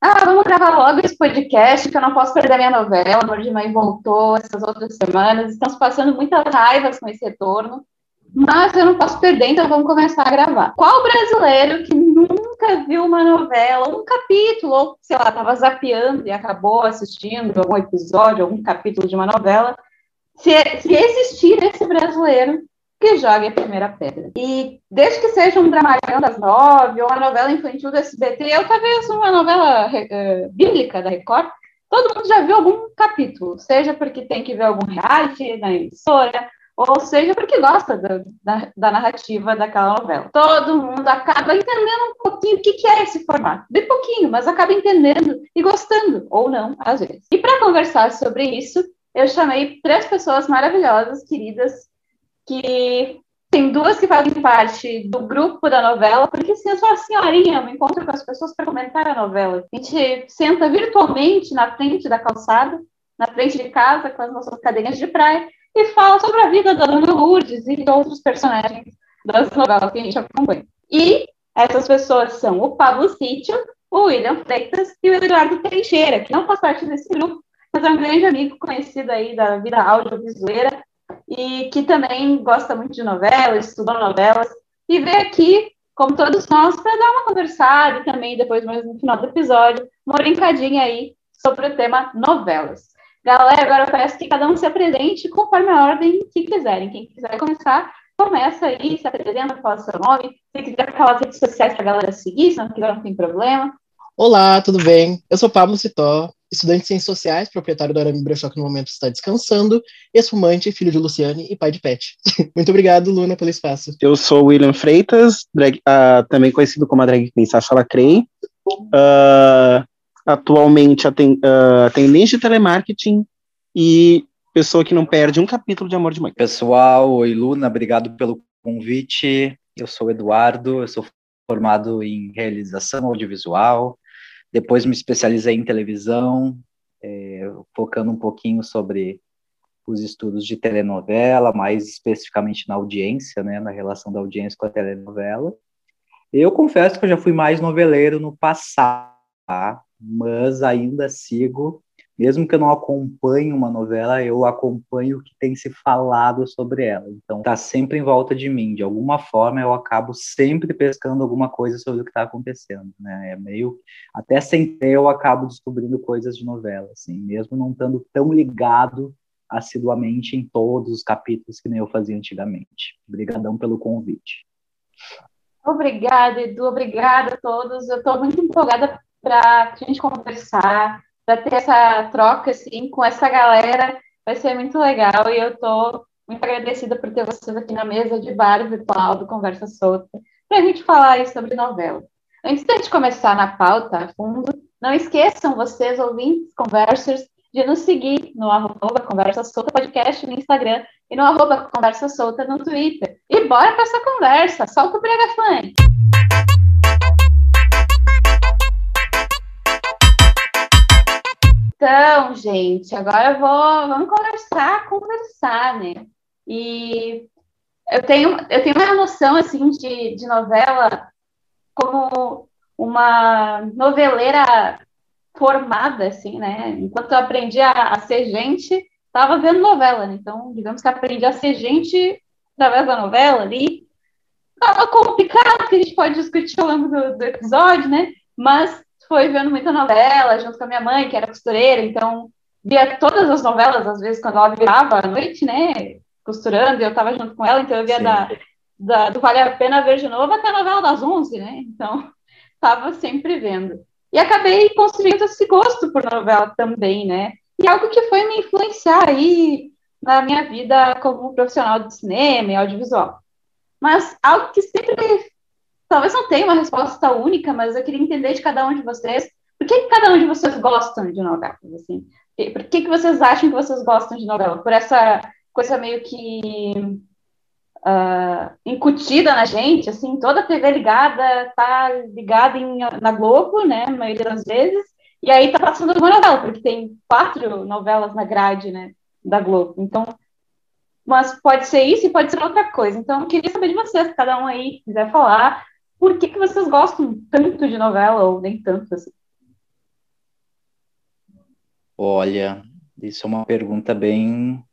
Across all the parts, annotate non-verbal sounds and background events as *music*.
ah, vamos gravar logo esse podcast, que eu não posso perder minha novela, Amor de Mãe voltou essas outras semanas, estamos passando muitas raivas com esse retorno, mas eu não posso perder, então vamos começar a gravar. Qual brasileiro que nunca viu uma novela, um capítulo, ou sei lá, estava zapeando e acabou assistindo algum episódio, algum capítulo de uma novela, se, se existir esse brasileiro, que jogue a primeira pedra. E desde que seja um dramalhão das nove, ou uma novela infantil do SBT, ou talvez uma novela uh, bíblica da Record, todo mundo já viu algum capítulo, seja porque tem que ver algum reality na emissora, ou seja porque gosta da, da, da, narrativa daquela novela. Todo mundo acaba entendendo um pouquinho o que, que é esse formato. Bem pouquinho, mas acaba entendendo e gostando, ou não, às vezes. E para conversar sobre isso, eu chamei três pessoas maravilhosas, queridas, que tem duas que fazem parte do grupo da novela, porque assim, eu sou a senhorinha, me encontro com as pessoas para comentar a novela. A gente senta virtualmente na frente da calçada, na frente de casa, com as nossas cadeiras de praia, e fala sobre a vida da Dona Lourdes e de outros personagens das novelas que a gente acompanha. E essas pessoas são o Pablo Sítio, o William Freitas e o Eduardo Teixeira, que não faz parte desse grupo, mas é um grande amigo conhecido aí da vida audiovisual e que também gosta muito de novelas, estudou novelas, e veio aqui, como todos nós, para dar uma conversada e também, depois, mais no final do episódio, uma brincadinha aí sobre o tema novelas. Galera, agora parece que cada um se apresente conforme a ordem que quiserem. Quem quiser começar, começa aí, se apresenta, fala seu nome. Se quiser falar as redes sociais para a galera seguir, se não quiser, não tem problema. Olá, tudo bem? Eu sou Pablo Citó, estudante de Ciências Sociais, proprietário do Arame Brechó, que no momento está descansando, espumante, filho de Luciane e pai de Pet. *laughs* Muito obrigado, Luna, pelo espaço. Eu sou William Freitas, drag, uh, também conhecido como a drag queen Sasha Lacrei. Uh, atualmente aten, uh, atendente de telemarketing e pessoa que não perde um capítulo de Amor de Mãe. Pessoal, oi Luna, obrigado pelo convite. Eu sou Eduardo, eu sou formado em realização audiovisual, depois me especializei em televisão, é, focando um pouquinho sobre os estudos de telenovela, mais especificamente na audiência, né, na relação da audiência com a telenovela. Eu confesso que eu já fui mais noveleiro no passado, tá? mas ainda sigo mesmo que eu não acompanhe uma novela, eu acompanho o que tem se falado sobre ela. Então, tá sempre em volta de mim. De alguma forma, eu acabo sempre pescando alguma coisa sobre o que está acontecendo, né? É meio até sem ter, eu acabo descobrindo coisas de novela, assim, mesmo não estando tão ligado assiduamente em todos os capítulos que nem eu fazia antigamente. Obrigadão pelo convite. Obrigada, Edu. Obrigada a todos. Eu estou muito empolgada para a gente conversar para ter essa troca assim com essa galera vai ser muito legal e eu estou muito agradecida por ter vocês aqui na mesa de bar virtual do Conversa Solta para a gente falar aí sobre novela. Antes de a gente começar na pauta a fundo, não esqueçam vocês, ouvintes, conversers, de nos seguir no arroba Conversa Solta Podcast no Instagram e no arroba Conversa Solta no Twitter. E bora para essa conversa, solta o brega funk! Então, gente, agora eu vou, vamos conversar, conversar, né? E eu tenho, eu tenho uma noção, assim, de, de novela como uma noveleira formada, assim, né? Enquanto eu aprendi a, a ser gente, estava vendo novela, né? Então, digamos que aprendi a ser gente através da novela ali. Tava complicado, que a gente pode discutir ao longo do, do episódio, né? Mas foi vendo muita novela junto com a minha mãe, que era costureira, então via todas as novelas, às vezes, quando ela virava à noite, né? Costurando, e eu estava junto com ela, então eu via da, da, do Vale a Pena Ver de Novo até a novela das 11, né? Então, *laughs* estava sempre vendo. E acabei construindo esse gosto por novela também, né? E algo que foi me influenciar aí na minha vida como profissional de cinema e audiovisual. Mas algo que sempre talvez não tenha uma resposta única, mas eu queria entender de cada um de vocês, por que, cada um de vocês gostam de novelas, assim? Por que, que vocês acham que vocês gostam de novela? Por essa coisa meio que uh, incutida na gente, assim, toda a TV ligada tá ligada em, na Globo, né, a maioria das vezes, e aí tá passando uma novela, porque tem quatro novelas na grade, né, da Globo. Então, mas pode ser isso e pode ser outra coisa. Então, eu queria saber de vocês, cada um aí quiser falar, por que, que vocês gostam tanto de novela, ou nem tanto assim? Olha, isso é uma pergunta bem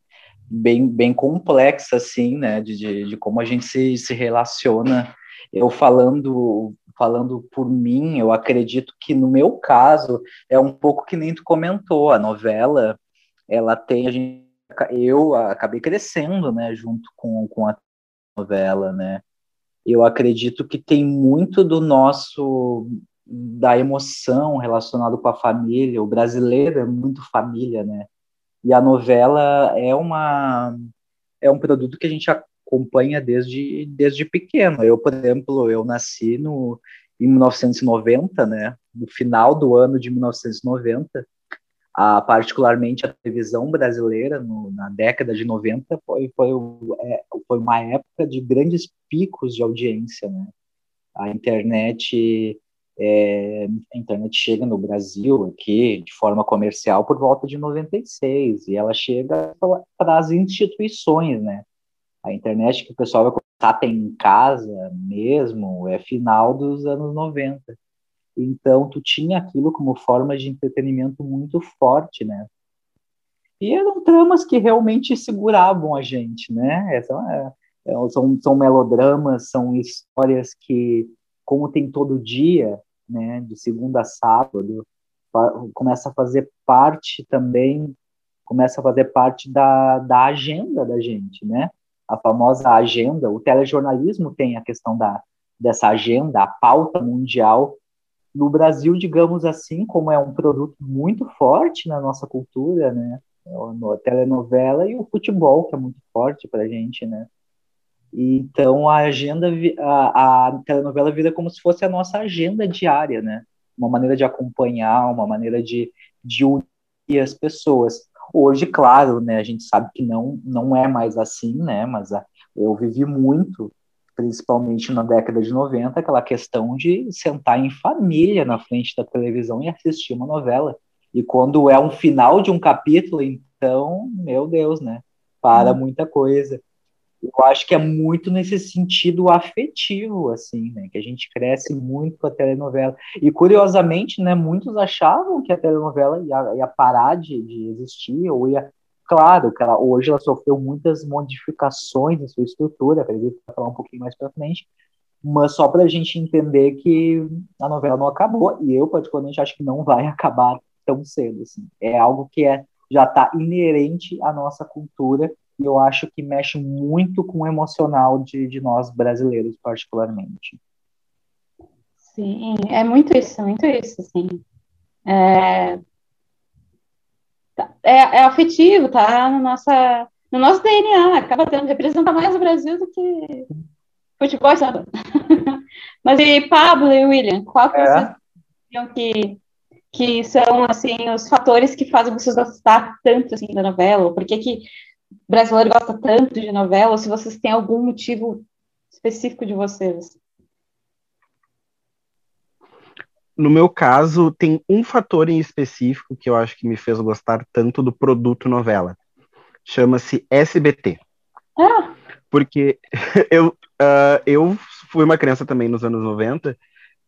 bem, bem complexa, assim, né, de, de, de como a gente se, se relaciona. Eu falando falando por mim, eu acredito que no meu caso é um pouco que nem tu comentou, a novela, ela tem a gente, eu acabei crescendo, né, junto com, com a novela, né. Eu acredito que tem muito do nosso da emoção relacionado com a família. O brasileiro é muito família, né? E a novela é uma é um produto que a gente acompanha desde desde pequeno. Eu, por exemplo, eu nasci no em 1990, né? No final do ano de 1990, particularmente a televisão brasileira no, na década de 90 foi foi, é, foi uma época de grandes picos de audiência, né? A internet é, a internet chega no Brasil aqui de forma comercial por volta de 96 e ela chega para as instituições, né? A internet que o pessoal vai começar a ter em casa mesmo é final dos anos 90. Então tu tinha aquilo como forma de entretenimento muito forte, né? E eram tramas que realmente seguravam a gente, né? Essa, é, é são, são melodramas, são histórias que como tem todo dia, né, de segunda a sábado, começa a fazer parte também, começa a fazer parte da, da agenda da gente, né? A famosa agenda, o telejornalismo tem a questão da, dessa agenda, a pauta mundial. No Brasil, digamos assim, como é um produto muito forte na nossa cultura, né? A telenovela e o futebol, que é muito forte para a gente, né? Então a agenda, a, a telenovela vira como se fosse a nossa agenda diária, né? Uma maneira de acompanhar, uma maneira de, de unir as pessoas. Hoje, claro, né? A gente sabe que não não é mais assim, né? Mas a, eu vivi muito, principalmente na década de 90, aquela questão de sentar em família na frente da televisão e assistir uma novela. E quando é um final de um capítulo, então, meu Deus, né? Para hum. muita coisa eu acho que é muito nesse sentido afetivo, assim, né? Que a gente cresce muito com a telenovela. E, curiosamente, né, muitos achavam que a telenovela ia, ia parar de, de existir, ou ia... Claro, que ela, hoje ela sofreu muitas modificações em sua estrutura, acredito que falar um pouquinho mais para frente, mas só para a gente entender que a novela não acabou, e eu, particularmente, acho que não vai *laughs* acabar tão cedo, assim. É algo que é, já está inerente à nossa cultura, e eu acho que mexe muito com o emocional de, de nós brasileiros, particularmente. Sim, é muito isso, muito isso, sim. É, é, é afetivo, tá no, nossa, no nosso DNA, acaba tendo, representa mais o Brasil do que futebol, sabe? *laughs* Mas e Pablo e William, qual que é. vocês que, que são, assim, os fatores que fazem vocês gostar tanto, assim, da novela? Por que que brasileiro gosta tanto de novela, ou se vocês têm algum motivo específico de vocês. No meu caso, tem um fator em específico que eu acho que me fez gostar tanto do produto novela. Chama-se SBT. Ah. Porque *laughs* eu, uh, eu fui uma criança também nos anos 90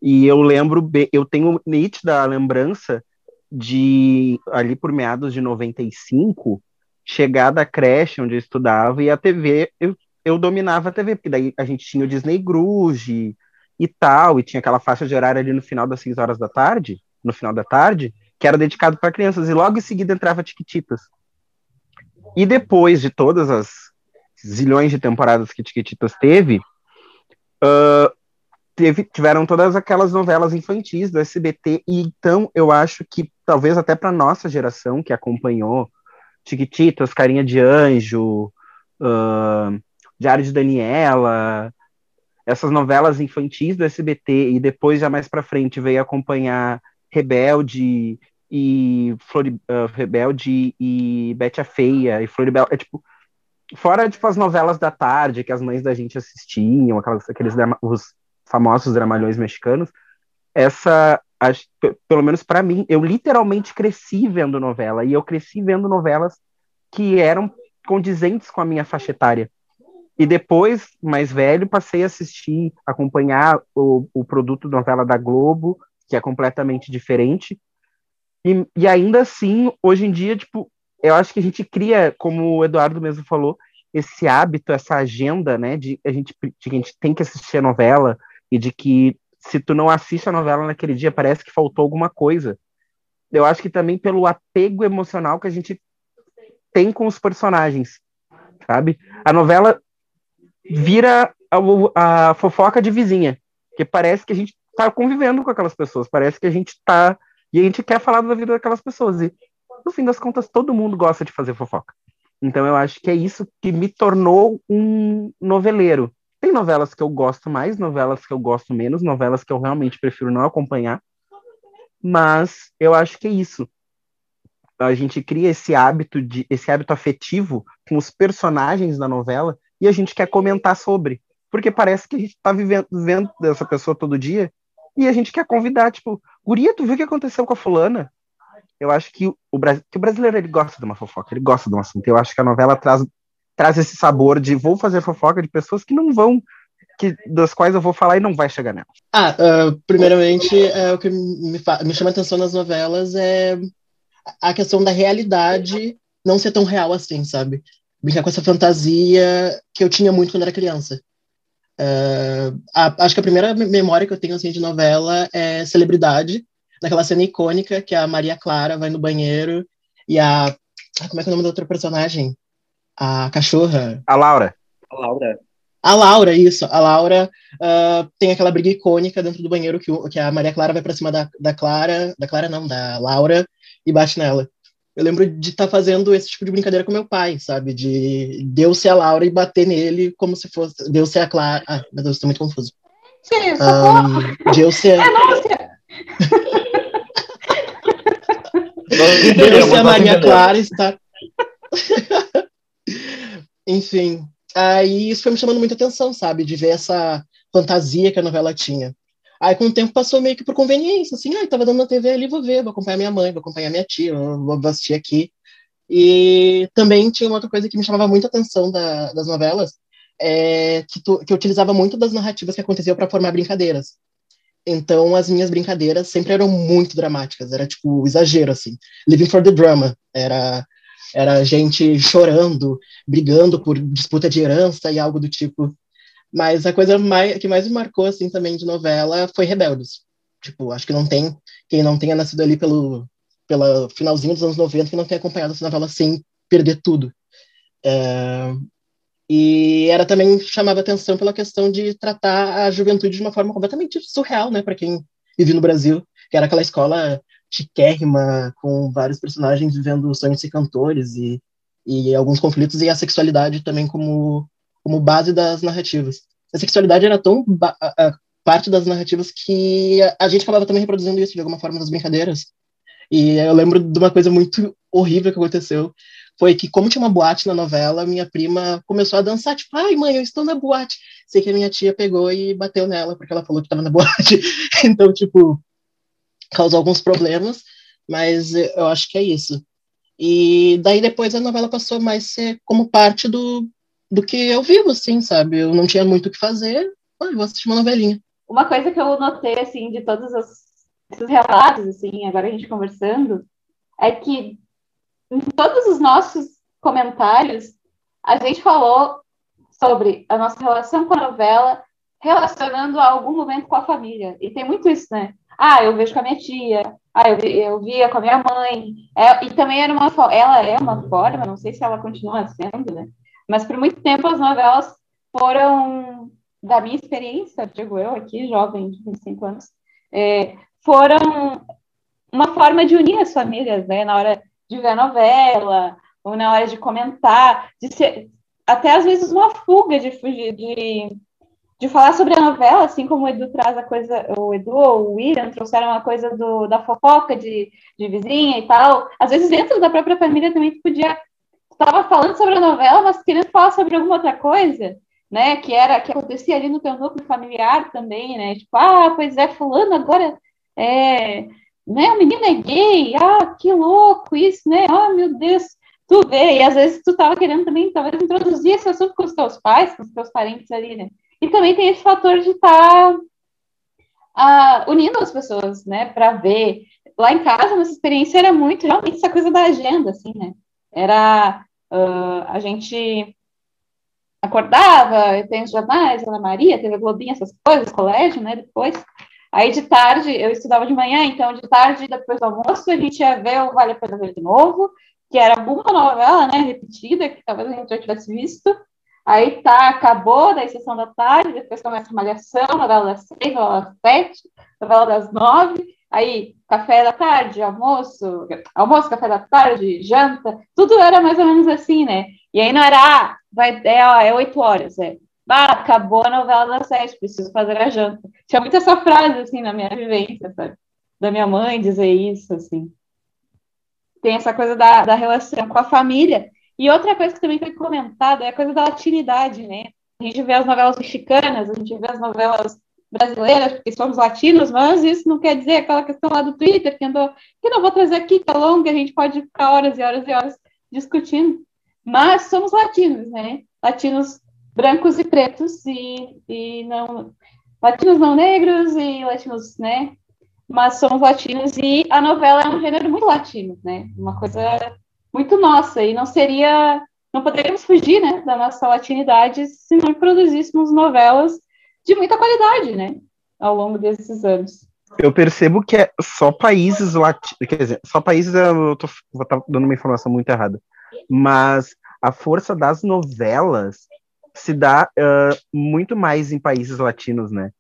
e eu lembro, eu tenho nítida lembrança de ali por meados de 95 chegar da creche onde eu estudava e a TV, eu, eu dominava a TV, porque daí a gente tinha o Disney Gruge e tal, e tinha aquela faixa de horário ali no final das 6 horas da tarde, no final da tarde, que era dedicado para crianças, e logo em seguida entrava Tiquititas. E depois de todas as zilhões de temporadas que Tiquititas teve, uh, teve, tiveram todas aquelas novelas infantis do SBT, e então eu acho que talvez até para nossa geração que acompanhou Chiquititas, Carinha de Anjo, uh, Diário de Daniela, essas novelas infantis do SBT, e depois, já mais para frente, veio acompanhar Rebelde e uh, Rebelde e Bete a Feia e Floribel. É tipo, fora tipo, as novelas da tarde que as mães da gente assistiam, aquelas, aqueles os famosos dramalhões mexicanos, essa pelo menos para mim, eu literalmente cresci vendo novela e eu cresci vendo novelas que eram condizentes com a minha faixa etária. E depois, mais velho, passei a assistir, acompanhar o, o produto novela da Globo, que é completamente diferente. E, e ainda assim, hoje em dia, tipo, eu acho que a gente cria, como o Eduardo mesmo falou, esse hábito, essa agenda, né, de a gente, de que a gente tem que assistir a novela e de que se tu não assiste a novela naquele dia, parece que faltou alguma coisa. Eu acho que também pelo apego emocional que a gente tem com os personagens, sabe? A novela vira a, a fofoca de vizinha, que parece que a gente tá convivendo com aquelas pessoas, parece que a gente tá e a gente quer falar da vida daquelas pessoas e no fim das contas todo mundo gosta de fazer fofoca. Então eu acho que é isso que me tornou um noveleiro. Tem novelas que eu gosto mais, novelas que eu gosto menos, novelas que eu realmente prefiro não acompanhar. Mas eu acho que é isso. A gente cria esse hábito de esse hábito afetivo com os personagens da novela e a gente quer comentar sobre, porque parece que a gente está vivendo vendo dessa pessoa todo dia e a gente quer convidar, tipo, Guria, tu viu o que aconteceu com a fulana? eu acho que o, que o brasileiro ele gosta de uma fofoca, ele gosta de um assunto. Eu acho que a novela traz, traz esse sabor de vou fazer fofoca de pessoas que não vão, que, das quais eu vou falar e não vai chegar nela. Ah, uh, primeiramente, uh, o que me, me chama atenção nas novelas é a questão da realidade não ser tão real assim, sabe? Brincar com essa fantasia que eu tinha muito quando era criança. Uh, a, acho que a primeira memória que eu tenho assim, de novela é Celebridade, naquela cena icônica que a Maria Clara vai no banheiro e a. Como é que é o nome da outra personagem? A cachorra. A Laura. A Laura. A Laura, isso. A Laura uh, tem aquela briga icônica dentro do banheiro que, que a Maria Clara vai pra cima da, da Clara. Da Clara, não, da Laura e bate nela. Eu lembro de estar tá fazendo esse tipo de brincadeira com meu pai, sabe? De Deus ser a Laura e bater nele como se fosse Deus ser a Clara. Ah, meu Deus, estou muito confuso. Sim, um, Deus ser. É, nossa. Deus a Maria Clara está. *laughs* Enfim, aí isso foi me chamando muita atenção, sabe? De ver essa fantasia que a novela tinha. Aí com o tempo passou meio que por conveniência, assim, ah, tava dando na TV ali, vou ver, vou acompanhar minha mãe, vou acompanhar minha tia, vou assistir aqui. E também tinha uma outra coisa que me chamava muita atenção da, das novelas, é, que, tu, que eu utilizava muito das narrativas que aconteciam para formar brincadeiras. Então, as minhas brincadeiras sempre eram muito dramáticas, era tipo exagero, assim. Living for the drama. Era, era gente chorando, brigando por disputa de herança e algo do tipo. Mas a coisa mais, que mais me marcou, assim, também de novela foi Rebeldes. Tipo, acho que não tem quem não tenha nascido ali pelo, pelo finalzinho dos anos 90 que não tenha acompanhado essa novela sem perder tudo. É, e era também chamava atenção pela questão de tratar a juventude de uma forma completamente surreal, né, para quem vive no Brasil, que era aquela escola chiquérrima, com vários personagens vivendo sonhos de cantores e, e alguns conflitos, e a sexualidade também como, como base das narrativas. A sexualidade era tão parte das narrativas que a, a gente acabava também reproduzindo isso de alguma forma nas brincadeiras. E eu lembro de uma coisa muito horrível que aconteceu, foi que, como tinha uma boate na novela, minha prima começou a dançar, tipo, ai, mãe, eu estou na boate. Sei que a minha tia pegou e bateu nela, porque ela falou que estava na boate. *laughs* então, tipo, causou alguns problemas, mas eu acho que é isso. E daí depois a novela passou mais ser como parte do, do que eu vivo, assim, sabe? Eu não tinha muito o que fazer, ah, vou assistir uma novelinha. Uma coisa que eu notei, assim, de todos os, esses relatos, assim, agora a gente conversando, é que em todos os nossos comentários, a gente falou sobre a nossa relação com a novela, relacionando a algum momento com a família. E tem muito isso, né? Ah, eu vejo com a minha tia, ah, eu, eu via com a minha mãe. É, e também era uma ela é uma forma, não sei se ela continua sendo, né? Mas por muito tempo as novelas foram, da minha experiência, digo eu aqui, jovem, de 25 anos, é, foram uma forma de unir as famílias, né? Na hora de ver a novela, ou na hora de comentar, de ser até às vezes uma fuga de fugir, de, de falar sobre a novela, assim como o Edu traz a coisa, o Edu ou o William trouxeram a coisa do, da fofoca de, de vizinha e tal. Às vezes dentro da própria família também tu podia estava falando sobre a novela, mas querendo falar sobre alguma outra coisa, né? Que era que acontecia ali no teu núcleo familiar também, né? Tipo, ah, pois é, fulano agora é, né? O menino é gay, ah, que louco isso, né? Ah, meu Deus, tu vê, e às vezes tu tava querendo também, talvez, introduzir esse assunto com os teus pais, com os teus parentes ali, né? E também tem esse fator de estar tá, uh, unindo as pessoas, né, para ver. lá em casa, nossa experiência era muito, realmente, essa coisa da agenda, assim, né? Era, uh, a gente acordava, tem os jornais, Ana Maria, teve a Globinha, essas coisas, colégio, né, depois. Aí de tarde, eu estudava de manhã, então de tarde, depois do almoço, a gente ia ver o Vale a Pena Ver de novo, que era alguma novela, né, repetida, que talvez a gente já tivesse visto. Aí tá, acabou da sessão da tarde, depois começa a malhação, novela das seis, novela das sete, novela das nove, aí café da tarde, almoço, almoço, café da tarde, janta, tudo era mais ou menos assim, né? E aí não era, ah, vai, é, ó, é oito horas, é. Ah, acabou a novela das sete, preciso fazer a janta. Tinha muita essa frase, assim, na minha vivência, sabe? Da minha mãe dizer isso, assim. Tem essa coisa da, da relação com a família, e outra coisa que também foi comentada é a coisa da latinidade, né? A gente vê as novelas mexicanas, a gente vê as novelas brasileiras, porque somos latinos, mas isso não quer dizer aquela questão lá do Twitter, que, andou, que não vou trazer aqui, que é longa, a gente pode ficar horas e horas e horas discutindo. Mas somos latinos, né? Latinos brancos e pretos, e, e não. Latinos não negros e latinos, né? Mas somos latinos, e a novela é um gênero muito latino, né? Uma coisa muito nossa, e não seria, não poderíamos fugir, né, da nossa latinidade se não produzíssemos novelas de muita qualidade, né, ao longo desses anos. Eu percebo que é só países latinos, quer dizer, só países, eu tô, vou estar tá dando uma informação muito errada, mas a força das novelas se dá uh, muito mais em países latinos, né?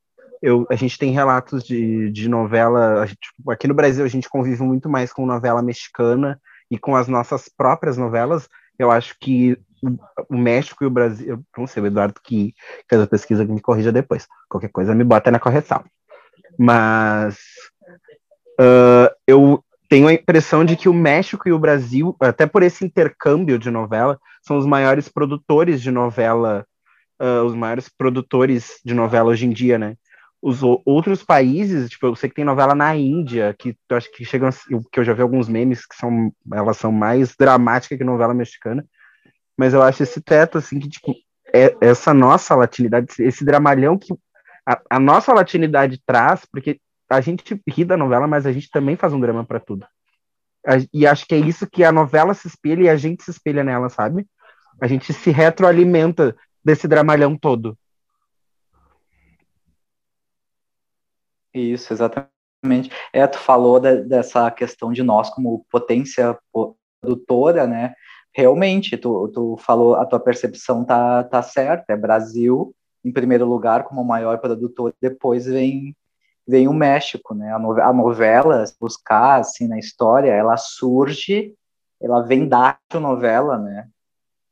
Eu, a gente tem relatos de, de novela, gente, aqui no Brasil a gente convive muito mais com novela mexicana e com as nossas próprias novelas, eu acho que o México e o Brasil, não sei, o Eduardo que fez a pesquisa me corrija depois, qualquer coisa me bota na correção. Mas uh, eu tenho a impressão de que o México e o Brasil, até por esse intercâmbio de novela, são os maiores produtores de novela, uh, os maiores produtores de novela hoje em dia, né? os outros países, tipo, eu sei que tem novela na Índia, que eu acho que chegam, que eu já vi alguns memes que são, elas são mais dramáticas que novela mexicana, mas eu acho esse teto, assim, que, tipo, é, essa nossa latinidade, esse dramalhão que a, a, nossa latinidade traz, porque a gente ri da novela, mas a gente também faz um drama para tudo. E acho que é isso que a novela se espelha e a gente se espelha nela, sabe? A gente se retroalimenta desse dramalhão todo. Isso, exatamente. É, tu falou de, dessa questão de nós como potência produtora, né? Realmente, tu, tu falou, a tua percepção tá, tá certa, é Brasil em primeiro lugar como maior produtor, depois vem vem o México, né? A, no, a novela, buscar assim na história, ela surge, ela vem da novela, né?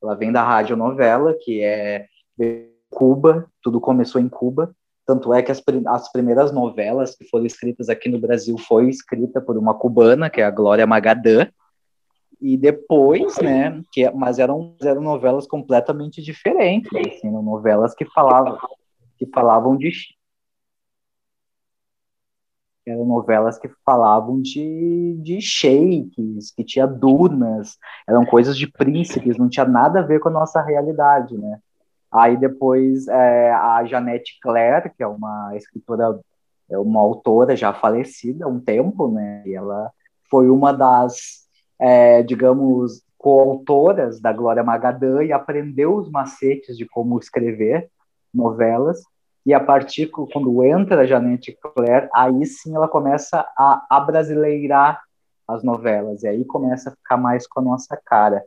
Ela vem da rádio novela, que é Cuba, tudo começou em Cuba, tanto é que as, as primeiras novelas que foram escritas aqui no Brasil foi escrita por uma cubana, que é a Glória Magadã, e depois, né, que, mas eram, eram novelas completamente diferentes, assim, novelas que falavam, que falavam de eram novelas que falavam de, de sheiks, que tinha dunas, eram coisas de príncipes, não tinha nada a ver com a nossa realidade, né? Aí depois é, a Janete Claire, que é uma escritora, é uma autora já falecida há um tempo, né? E ela foi uma das, é, digamos, coautoras da Glória Magadã e aprendeu os macetes de como escrever novelas. E a partir quando entra a Janete Claire, aí sim ela começa a abrasileirar as novelas e aí começa a ficar mais com a nossa cara.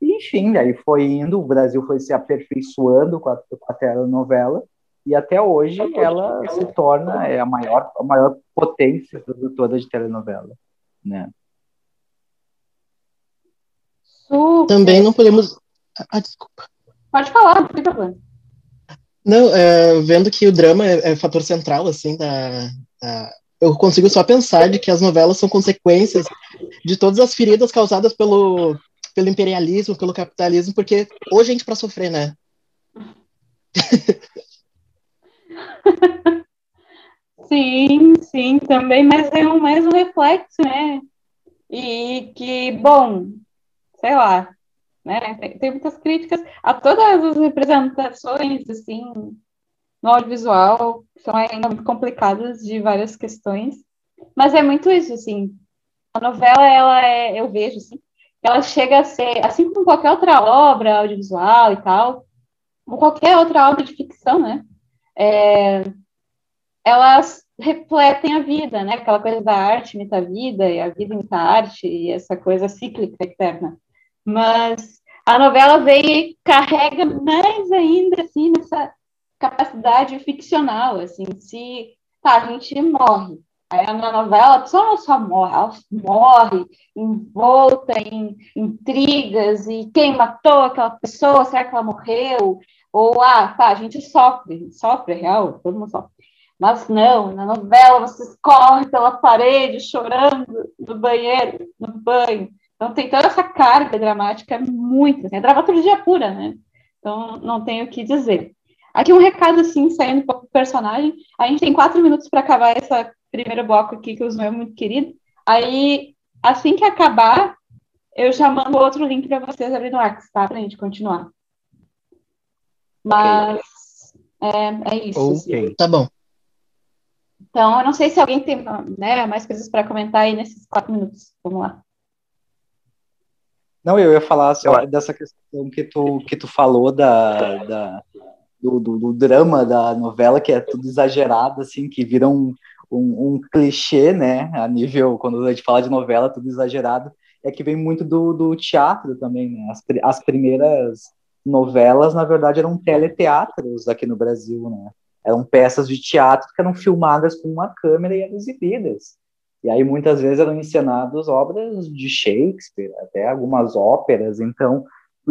Enfim, aí foi indo, o Brasil foi se aperfeiçoando com a, com a telenovela, e até hoje ela se torna é, a, maior, a maior potência produtora de telenovela. Né? Super. Também não podemos. Ah, desculpa. Pode falar, não tem problema. Não, é, vendo que o drama é, é fator central, assim, da, da, eu consigo só pensar de que as novelas são consequências de todas as feridas causadas pelo, pelo imperialismo, pelo capitalismo, porque hoje a gente para sofrer, né? *laughs* sim, sim, também, mas é um, mais um reflexo, né? E que, bom, sei lá, né? Tem, tem muitas críticas a todas as representações, assim, no audiovisual, são ainda muito complicadas de várias questões, mas é muito isso, assim, A novela, ela é, eu vejo, assim, ela chega a ser, assim como qualquer outra obra audiovisual e tal, ou qualquer outra obra de ficção, né? É, elas refletem a vida, né? Aquela coisa da arte imita a vida, e a vida imita a arte, e essa coisa cíclica eterna. Mas a novela veio e carrega mais ainda, assim, nessa capacidade ficcional, assim, se tá, a gente morre, Aí na novela a pessoa não só morre, ela morre envolta em intrigas e quem matou aquela pessoa, será que ela morreu? Ou, ah, tá, a gente sofre, sofre, é real, todo mundo sofre. Mas não, na novela você corre pela parede chorando no banheiro, no banho. Então tem toda essa carga dramática muito, assim, é dramaturgia pura, né? Então não tenho o que dizer. Aqui um recado assim, saindo um pouco do personagem. A gente tem quatro minutos para acabar essa primeiro bloco aqui, que o Zoom é muito querido. Aí, assim que acabar, eu já mando outro link para vocês abrir no Arx, tá? Para a gente continuar. Mas okay. é, é isso. Ok, assim. tá bom. Então, eu não sei se alguém tem né, mais coisas para comentar aí nesses quatro minutos. Vamos lá. Não, eu ia falar assim, ó, dessa questão que tu, que tu falou da, da do, do, do, drama da novela, que é tudo exagerado, assim, que vira um, um, um, clichê, né, a nível, quando a gente fala de novela, tudo exagerado, é que vem muito do, do teatro também, né? As, as primeiras novelas, na verdade, eram teleteatros aqui no Brasil, né? Eram peças de teatro que eram filmadas com uma câmera e eram exibidas. E aí, muitas vezes, eram encenadas obras de Shakespeare, até algumas óperas. Então,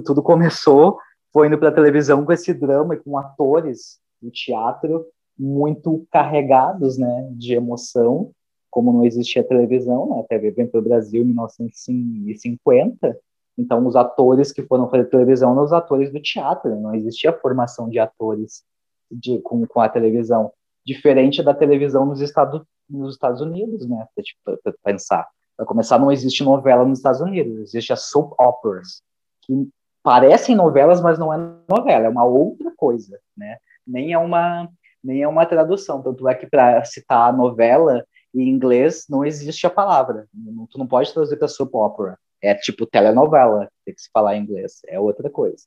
tudo começou, foi indo para a televisão com esse drama e com atores do teatro muito carregados, né, de emoção, como não existia televisão, né, a TV veio para o Brasil em 1950, então os atores que foram fazer televisão eram os atores do teatro, não existia formação de atores de, com, com a televisão, diferente da televisão nos Estados, nos Estados Unidos, né, para pensar. Para começar, não existe novela nos Estados Unidos, existe as soap operas, que parecem novelas, mas não é novela, é uma outra coisa, né? Nem é uma nem é uma tradução. Tanto é que para citar a novela em inglês não existe a palavra. Tu não pode traduzir para soap opera. É tipo telenovela, tem que se falar em inglês. É outra coisa.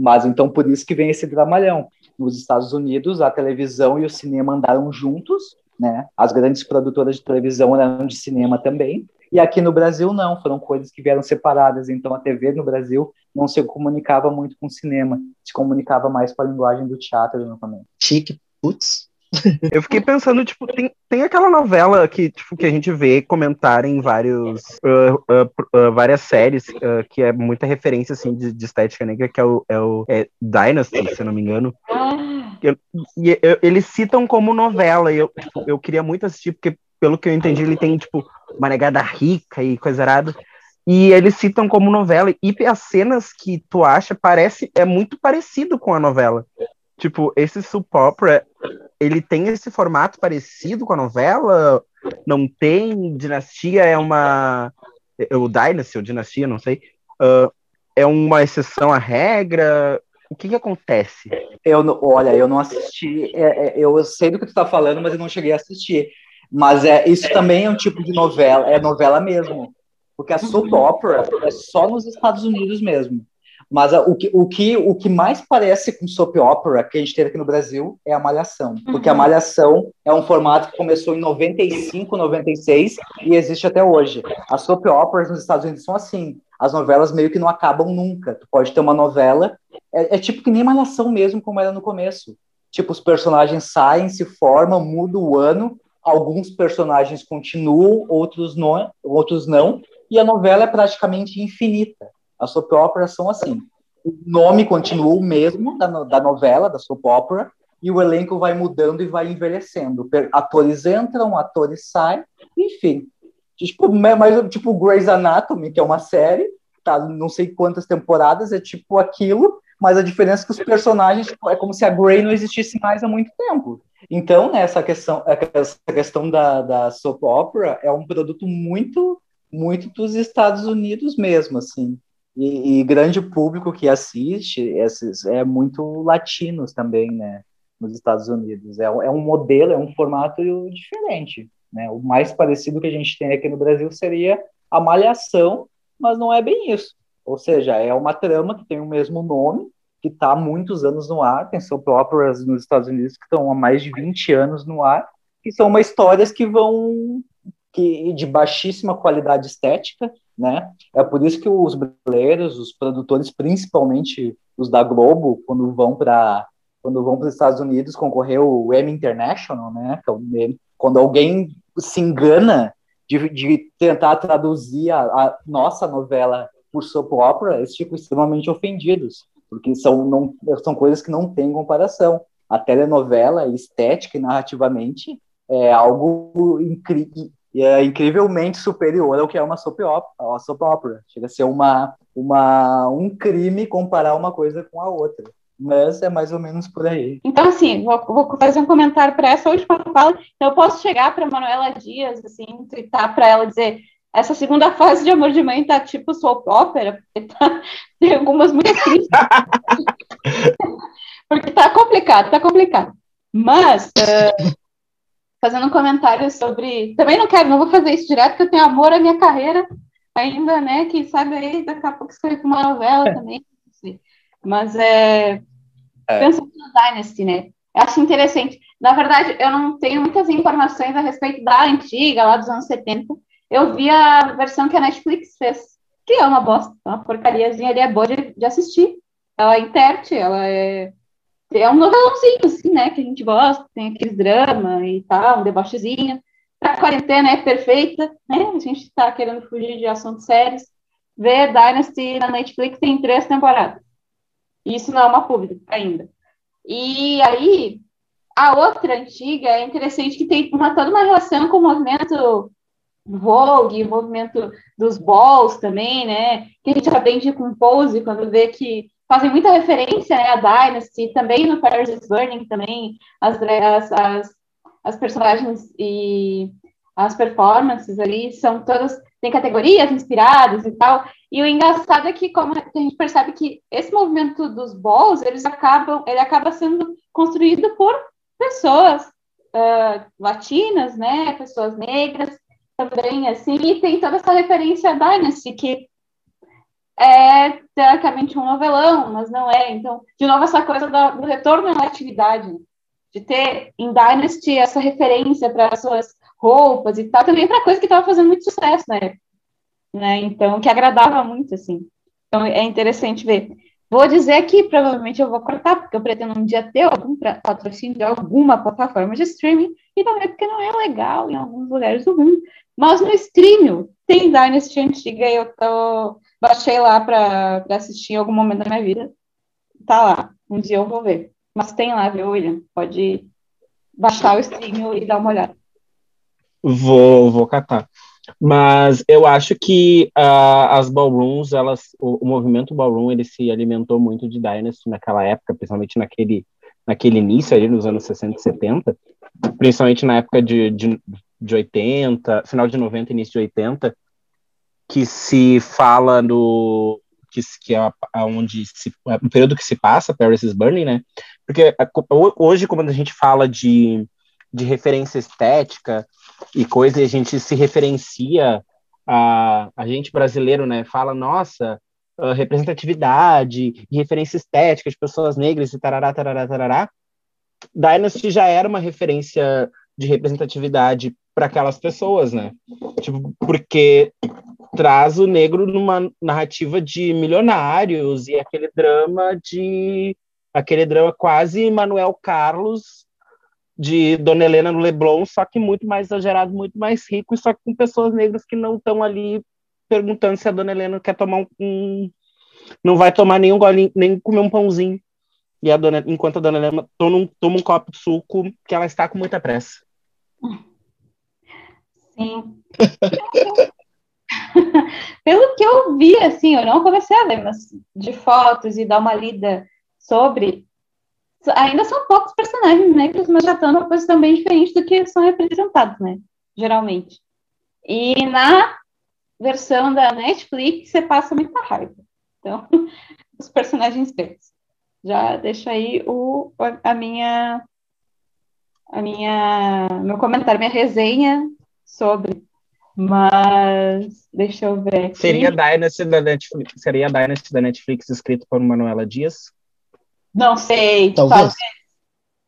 Mas então por isso que vem esse dramalhão. Nos Estados Unidos, a televisão e o cinema andaram juntos, né? As grandes produtoras de televisão eram de cinema também. E aqui no Brasil não, foram coisas que vieram separadas. Então a TV no Brasil não se comunicava muito com o cinema, se comunicava mais com a linguagem do teatro no começo. Chique Putz. *laughs* Eu fiquei pensando, tipo, tem, tem aquela novela que, tipo, que a gente vê comentar em vários, uh, uh, uh, várias séries, que é muita referência, assim, de, de, estética negra, que é o, é o é Dynasty, se eu não me engano. e eles citam como novela, e eu, tipo, eu queria muito assistir, porque, pelo que eu entendi, ele tem, tipo, uma negada rica e coisa errada. E eles citam como novela, e as cenas que tu acha, parece, é muito parecido com a novela. Tipo, esse soap opera, ele tem esse formato parecido com a novela? Não tem? Dinastia é uma... É, o Dynasty, ou Dinastia, não sei. Uh, é uma exceção à regra? O que que acontece? Eu, olha, eu não assisti, é, é, eu sei do que tu tá falando, mas eu não cheguei a assistir. Mas é, isso também é um tipo de novela, é novela mesmo. Porque a soap opera é só nos Estados Unidos mesmo. Mas o que, o, que, o que mais parece com soap opera que a gente teve aqui no Brasil é a Malhação. Porque a uhum. Malhação é um formato que começou em 95, 96 e existe até hoje. As soap operas nos Estados Unidos são assim. As novelas meio que não acabam nunca. Tu pode ter uma novela, é, é tipo que nem Malhação mesmo, como era no começo. Tipo, os personagens saem, se formam, muda o ano, alguns personagens continuam, outros não, outros não, e a novela é praticamente infinita. As soap operas são assim. O nome continua o mesmo da, da novela, da soap opera, e o elenco vai mudando e vai envelhecendo. Atores entram, atores saem, enfim. Tipo, mais, tipo Grey's Anatomy, que é uma série, tá, não sei quantas temporadas, é tipo aquilo, mas a diferença é que os personagens tipo, é como se a Grey não existisse mais há muito tempo. Então, né, essa questão, essa questão da, da soap opera é um produto muito, muito dos Estados Unidos mesmo, assim. E, e, grande público que assiste esses é muito latinos também, né? Nos Estados Unidos. É, é um modelo, é um formato diferente. Né? O mais parecido que a gente tem aqui no Brasil seria a Malhação, mas não é bem isso. Ou seja, é uma trama que tem o mesmo nome, que está há muitos anos no ar, tem soap operas nos Estados Unidos que estão há mais de 20 anos no ar, que são uma histórias que vão que de baixíssima qualidade estética, né? É por isso que os brasileiros, os produtores, principalmente os da Globo, quando vão para quando vão para os Estados Unidos concorrer o Emmy International, né? É quando alguém se engana de, de tentar traduzir a, a, nossa novela por soap opera, eles ficam extremamente ofendidos, porque são, não, são coisas que não têm comparação. A telenovela, estética e narrativamente, é algo incrível é incrivelmente superior ao que é uma soap opera, soap opera. Chega a ser uma, uma, um crime comparar uma coisa com a outra. Mas é mais ou menos por aí. Então, assim, vou, vou fazer um comentário para essa última fala. Eu posso chegar para Manuela Dias, assim, twittar para ela dizer essa segunda fase de Amor de Mãe tá tipo soap opera, porque tá, *laughs* tem algumas muito tristes. *laughs* porque tá complicado, tá complicado. Mas, uh, fazendo um comentário sobre. Também não quero, não vou fazer isso direto, porque eu tenho amor à minha carreira ainda, né? Quem sabe aí daqui a pouco escrevo uma novela também. Mas é. é. Pensando no Dynasty, né? Eu acho interessante. Na verdade, eu não tenho muitas informações a respeito da antiga, lá dos anos 70. Eu vi a versão que a Netflix fez, que é uma bosta, uma porcariazinha ali, é boa de, de assistir. Ela é interte, ela é é um novelãozinho, assim, né? Que a gente gosta, tem aqueles drama e tal, um debochezinho. A quarentena é perfeita, né? A gente está querendo fugir de assuntos sérios. Ver Dynasty na Netflix tem três temporadas. Isso não é uma pública ainda. E aí, a outra antiga é interessante que tem uma, toda uma relação com o movimento Vogue, o movimento dos balls também, né? Que a gente aprende com Pose quando vê que fazem muita referência né, a Dynasty, também no Paris is Burning, também as, as, as, as, personagens e as performances ali são todas, tem categorias inspiradas e tal, e o engraçado é que como a gente percebe que esse movimento dos balls, eles acabam, ele acaba sendo construído por pessoas uh, latinas, né, pessoas negras, também, assim, e tem toda essa referência a Dynasty, que é teoricamente um novelão, mas não é. Então, de novo, essa coisa do, do retorno à atividade, de ter em Dynasty essa referência para as suas roupas e tal, também para coisa que estava fazendo muito sucesso na época. Né? Então, que agradava muito, assim. Então, é interessante ver. Vou dizer que provavelmente eu vou cortar, porque eu pretendo um dia ter algum patrocínio de alguma plataforma de streaming, e também porque não é legal em alguns lugares do mundo. Mas no streaming tem Dynasty antiga e eu tô Baixei lá para assistir em algum momento da minha vida. Tá lá. Um dia eu vou ver. Mas tem lá, viu, William? Pode baixar o stream e dar uma olhada. Vou, vou catar. Mas eu acho que uh, as ballrooms, elas, o, o, movimento ballroom, ele se alimentou muito de Dynasty naquela época, principalmente naquele, naquele início ali, nos anos 60 e 70, principalmente na época de, de, de 80, final de 90, início de 80, que se fala no que, que é onde se, é o período que se passa Paris is Burning, né? Porque hoje quando a gente fala de, de referência estética e coisa, a gente se referencia a, a gente brasileiro, né? Fala, nossa, representatividade referência estética de pessoas negras e tarará, tarará, tarará. Dynasty já era uma referência de representatividade para aquelas pessoas, né? Tipo, porque traz o negro numa narrativa de milionários e aquele drama de aquele drama quase Manuel Carlos de Dona Helena no Leblon, só que muito mais exagerado, muito mais rico, e só com pessoas negras que não estão ali perguntando se a Dona Helena quer tomar um, um não vai tomar nenhum golinho, nem comer um pãozinho. E a dona, enquanto a Dona Helena toma um, toma um copo de suco, que ela está com muita pressa. Sim. *laughs* Pelo que eu vi, assim, eu não comecei a ler, mas de fotos e dar uma lida sobre, ainda são poucos personagens negros, mas já estão numa posição bem diferente do que são representados, né? Geralmente. E na versão da Netflix, você passa muita raiva. Então, *laughs* os personagens pretos. Já deixo aí o, a minha a minha meu comentário, minha resenha sobre Mas deixa eu ver aqui. Seria Dynasty da Netflix, seria Dynasty da Netflix escrito por Manuela Dias? Não sei. Talvez.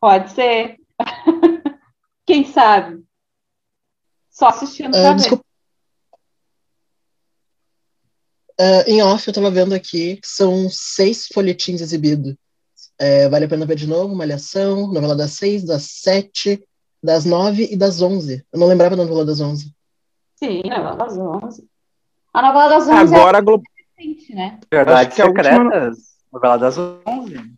Pode ser. *laughs* Quem sabe? Só assistindo ver. desculpa. Ah, em off, eu tava vendo aqui que são seis folhetins exibidos. É, vale a pena ver de novo, Malhação, novela das seis, das sete, das nove e das onze. Eu não lembrava da novela das onze. Sim, novela das 11. A novela das 11 Agora a Globo. é recente, né? Que a última- secretas. Novela das 11.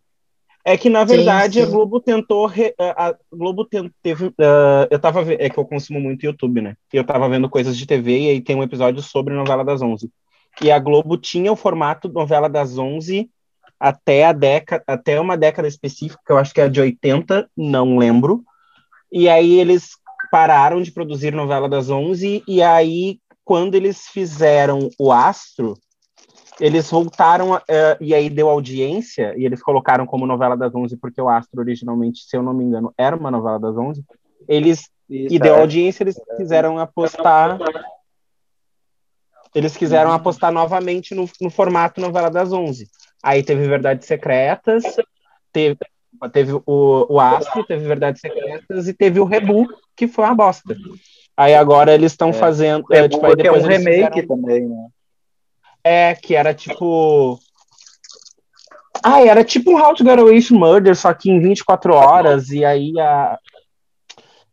É que, na Sim, verdade, a sim. Globo tentou. re- A a Globo teve. ah, eu tava. ve- É que eu consumo muito YouTube, né? E eu tava vendo coisas de TV e aí tem um episódio sobre novela das 11. E a Globo tinha o formato novela das 11 até a década, até uma década específica, que eu acho que é a de 80, não lembro. E aí eles pararam de produzir novela das 11 e aí quando eles fizeram o Astro, eles voltaram eh, e aí deu audiência e eles colocaram como novela das 11 porque o Astro originalmente, se eu não me engano, era uma novela das 11. Eles Isso, e deu é. audiência, eles quiseram apostar. Eles quiseram apostar novamente no, no formato novela das 11. Aí teve Verdades Secretas, teve, teve o, o Astro, teve Verdades Secretas e teve o Rebu, que foi uma bosta. Aí agora eles estão É. fazendo. É, É, tipo, aí é depois um eles remake fizeram- também, né? é, que era tipo. Ah, era tipo um How to Get Away with Murder, só que em 24 horas, e aí a.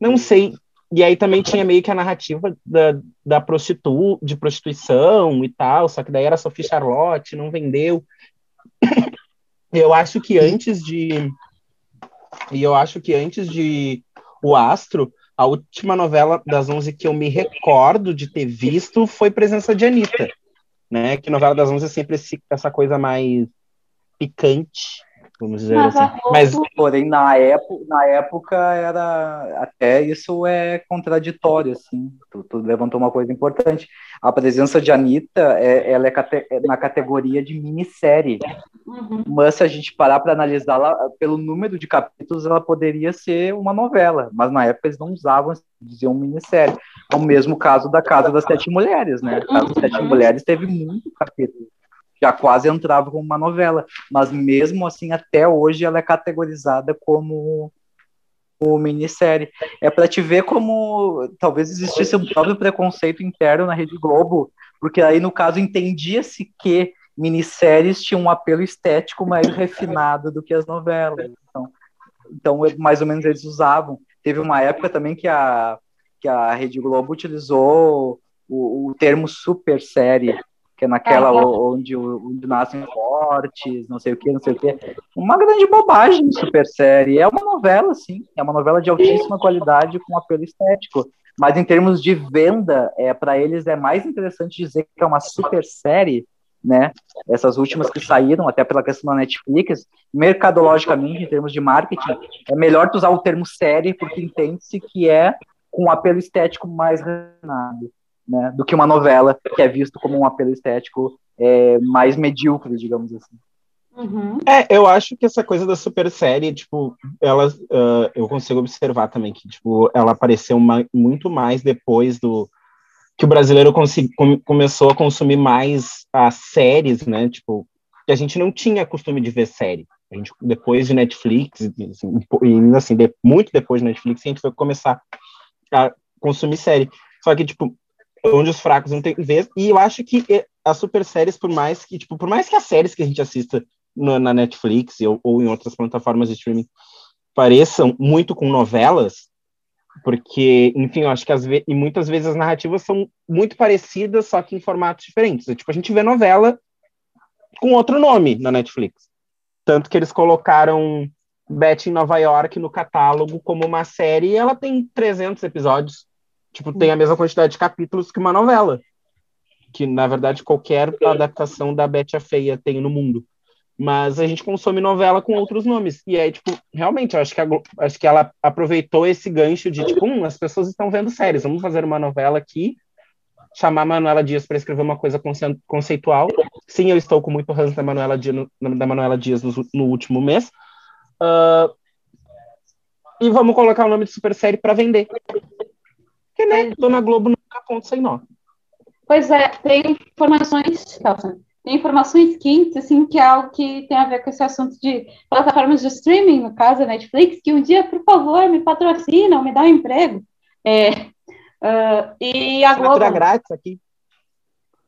Não sei. E aí também tinha meio que a narrativa da, da prostitu... de prostituição e tal, só que daí era Sophie Charlotte, não vendeu. *coughs* Eu acho que antes de. E eu acho que antes de O Astro, a última novela das 11 que eu me recordo de ter visto foi Presença de Anitta né? Que novela das 11 é sempre esse- essa coisa mais picante, vamos dizer Mas assim. Mas Porém, na época, na época era até isso é contraditório, assim. Tu, tu levantou uma coisa importante. A presença de Anitta, é, ela é, cate- é na categoria de minissérie. Uhum. Mas se a gente parar para analisá-la pelo número de capítulos, ela poderia ser uma novela. Mas na época eles não usavam, diziam minissérie. É o mesmo caso da Casa das Sete Mulheres, né? A Casa das Sete Uhum. Mulheres teve muito capítulo. Já quase entrava como uma novela. Mas mesmo assim, até hoje, ela é categorizada como como minissérie. É para te ver como talvez existisse um próprio preconceito interno na Rede Globo, porque aí, no caso, entendia-se que minisséries tinham um apelo estético mais refinado do que as novelas. Então, então é- mais ou menos eles usavam. Teve uma época também que a, que a Rede Globo utilizou o, o termo super série, que é naquela o- onde, onde nascem fortes, não sei o que, não sei o que. Uma grande bobagem super série. É uma novela, sim. É uma novela de altíssima qualidade com apelo estético. Mas em termos de venda, é para eles é mais interessante dizer que é uma super série, né? Essas últimas que saíram, até pela questão da Netflix, mercadologicamente, em termos de marketing, é melhor tu usar o termo série, porque entende-se que é com um apelo estético mais refinado, né? Do que uma novela, que é visto como um apelo estético é, mais medíocre, digamos assim. Uhum. é, eu acho que essa coisa da super série, tipo, ela, ah, eu consigo observar também que, tipo, ela apareceu ma- muito mais depois do que o brasileiro come- começou a consumir mais as séries, né? Tipo, que a gente não tinha costume de ver série. A gente, depois de Netflix, assim, e, assim, de- muito depois de Netflix, a gente foi começar a consumir série. Só que, tipo, onde os fracos não tem vez. E eu acho que eh, as super séries, por mais que, tipo, por mais que as séries que a gente assista no- na Netflix ou, ou em outras plataformas de streaming pareçam muito com novelas, porque, enfim, eu acho que vezes, e muitas vezes as narrativas são muito parecidas, só que em formatos diferentes. É, tipo, a gente vê novela com outro nome na Netflix. Tanto que eles colocaram Betty em Nova York no catálogo como uma série e ela tem 300 episódios. Tipo, tem a mesma quantidade de capítulos que uma novela. Que, na verdade, qualquer adaptação da Betty a Feia tem no mundo. Mas a gente consome novela com outros nomes. E aí, tipo, realmente, eu acho que, a acho que ela aproveitou esse gancho de, tipo, hum, as pessoas estão vendo séries, vamos fazer uma novela aqui, chamar a Manuela Dias para escrever uma coisa conce- conceitual. Sim, eu estou com muito ranço da Manuela Dias no, da Manuela Dias no, no último mês. Ah, e vamos colocar o nome de super série para vender. Porque, né, Dona Globo nunca ponto sem nó. Pois é, tem informações, tem informações quentes, assim, que é algo que tem a ver com esse assunto de plataformas de streaming, no caso a Netflix, que um dia, por favor, me patrocinam, me dá um emprego. É, uh, e a Globo... grátis aqui.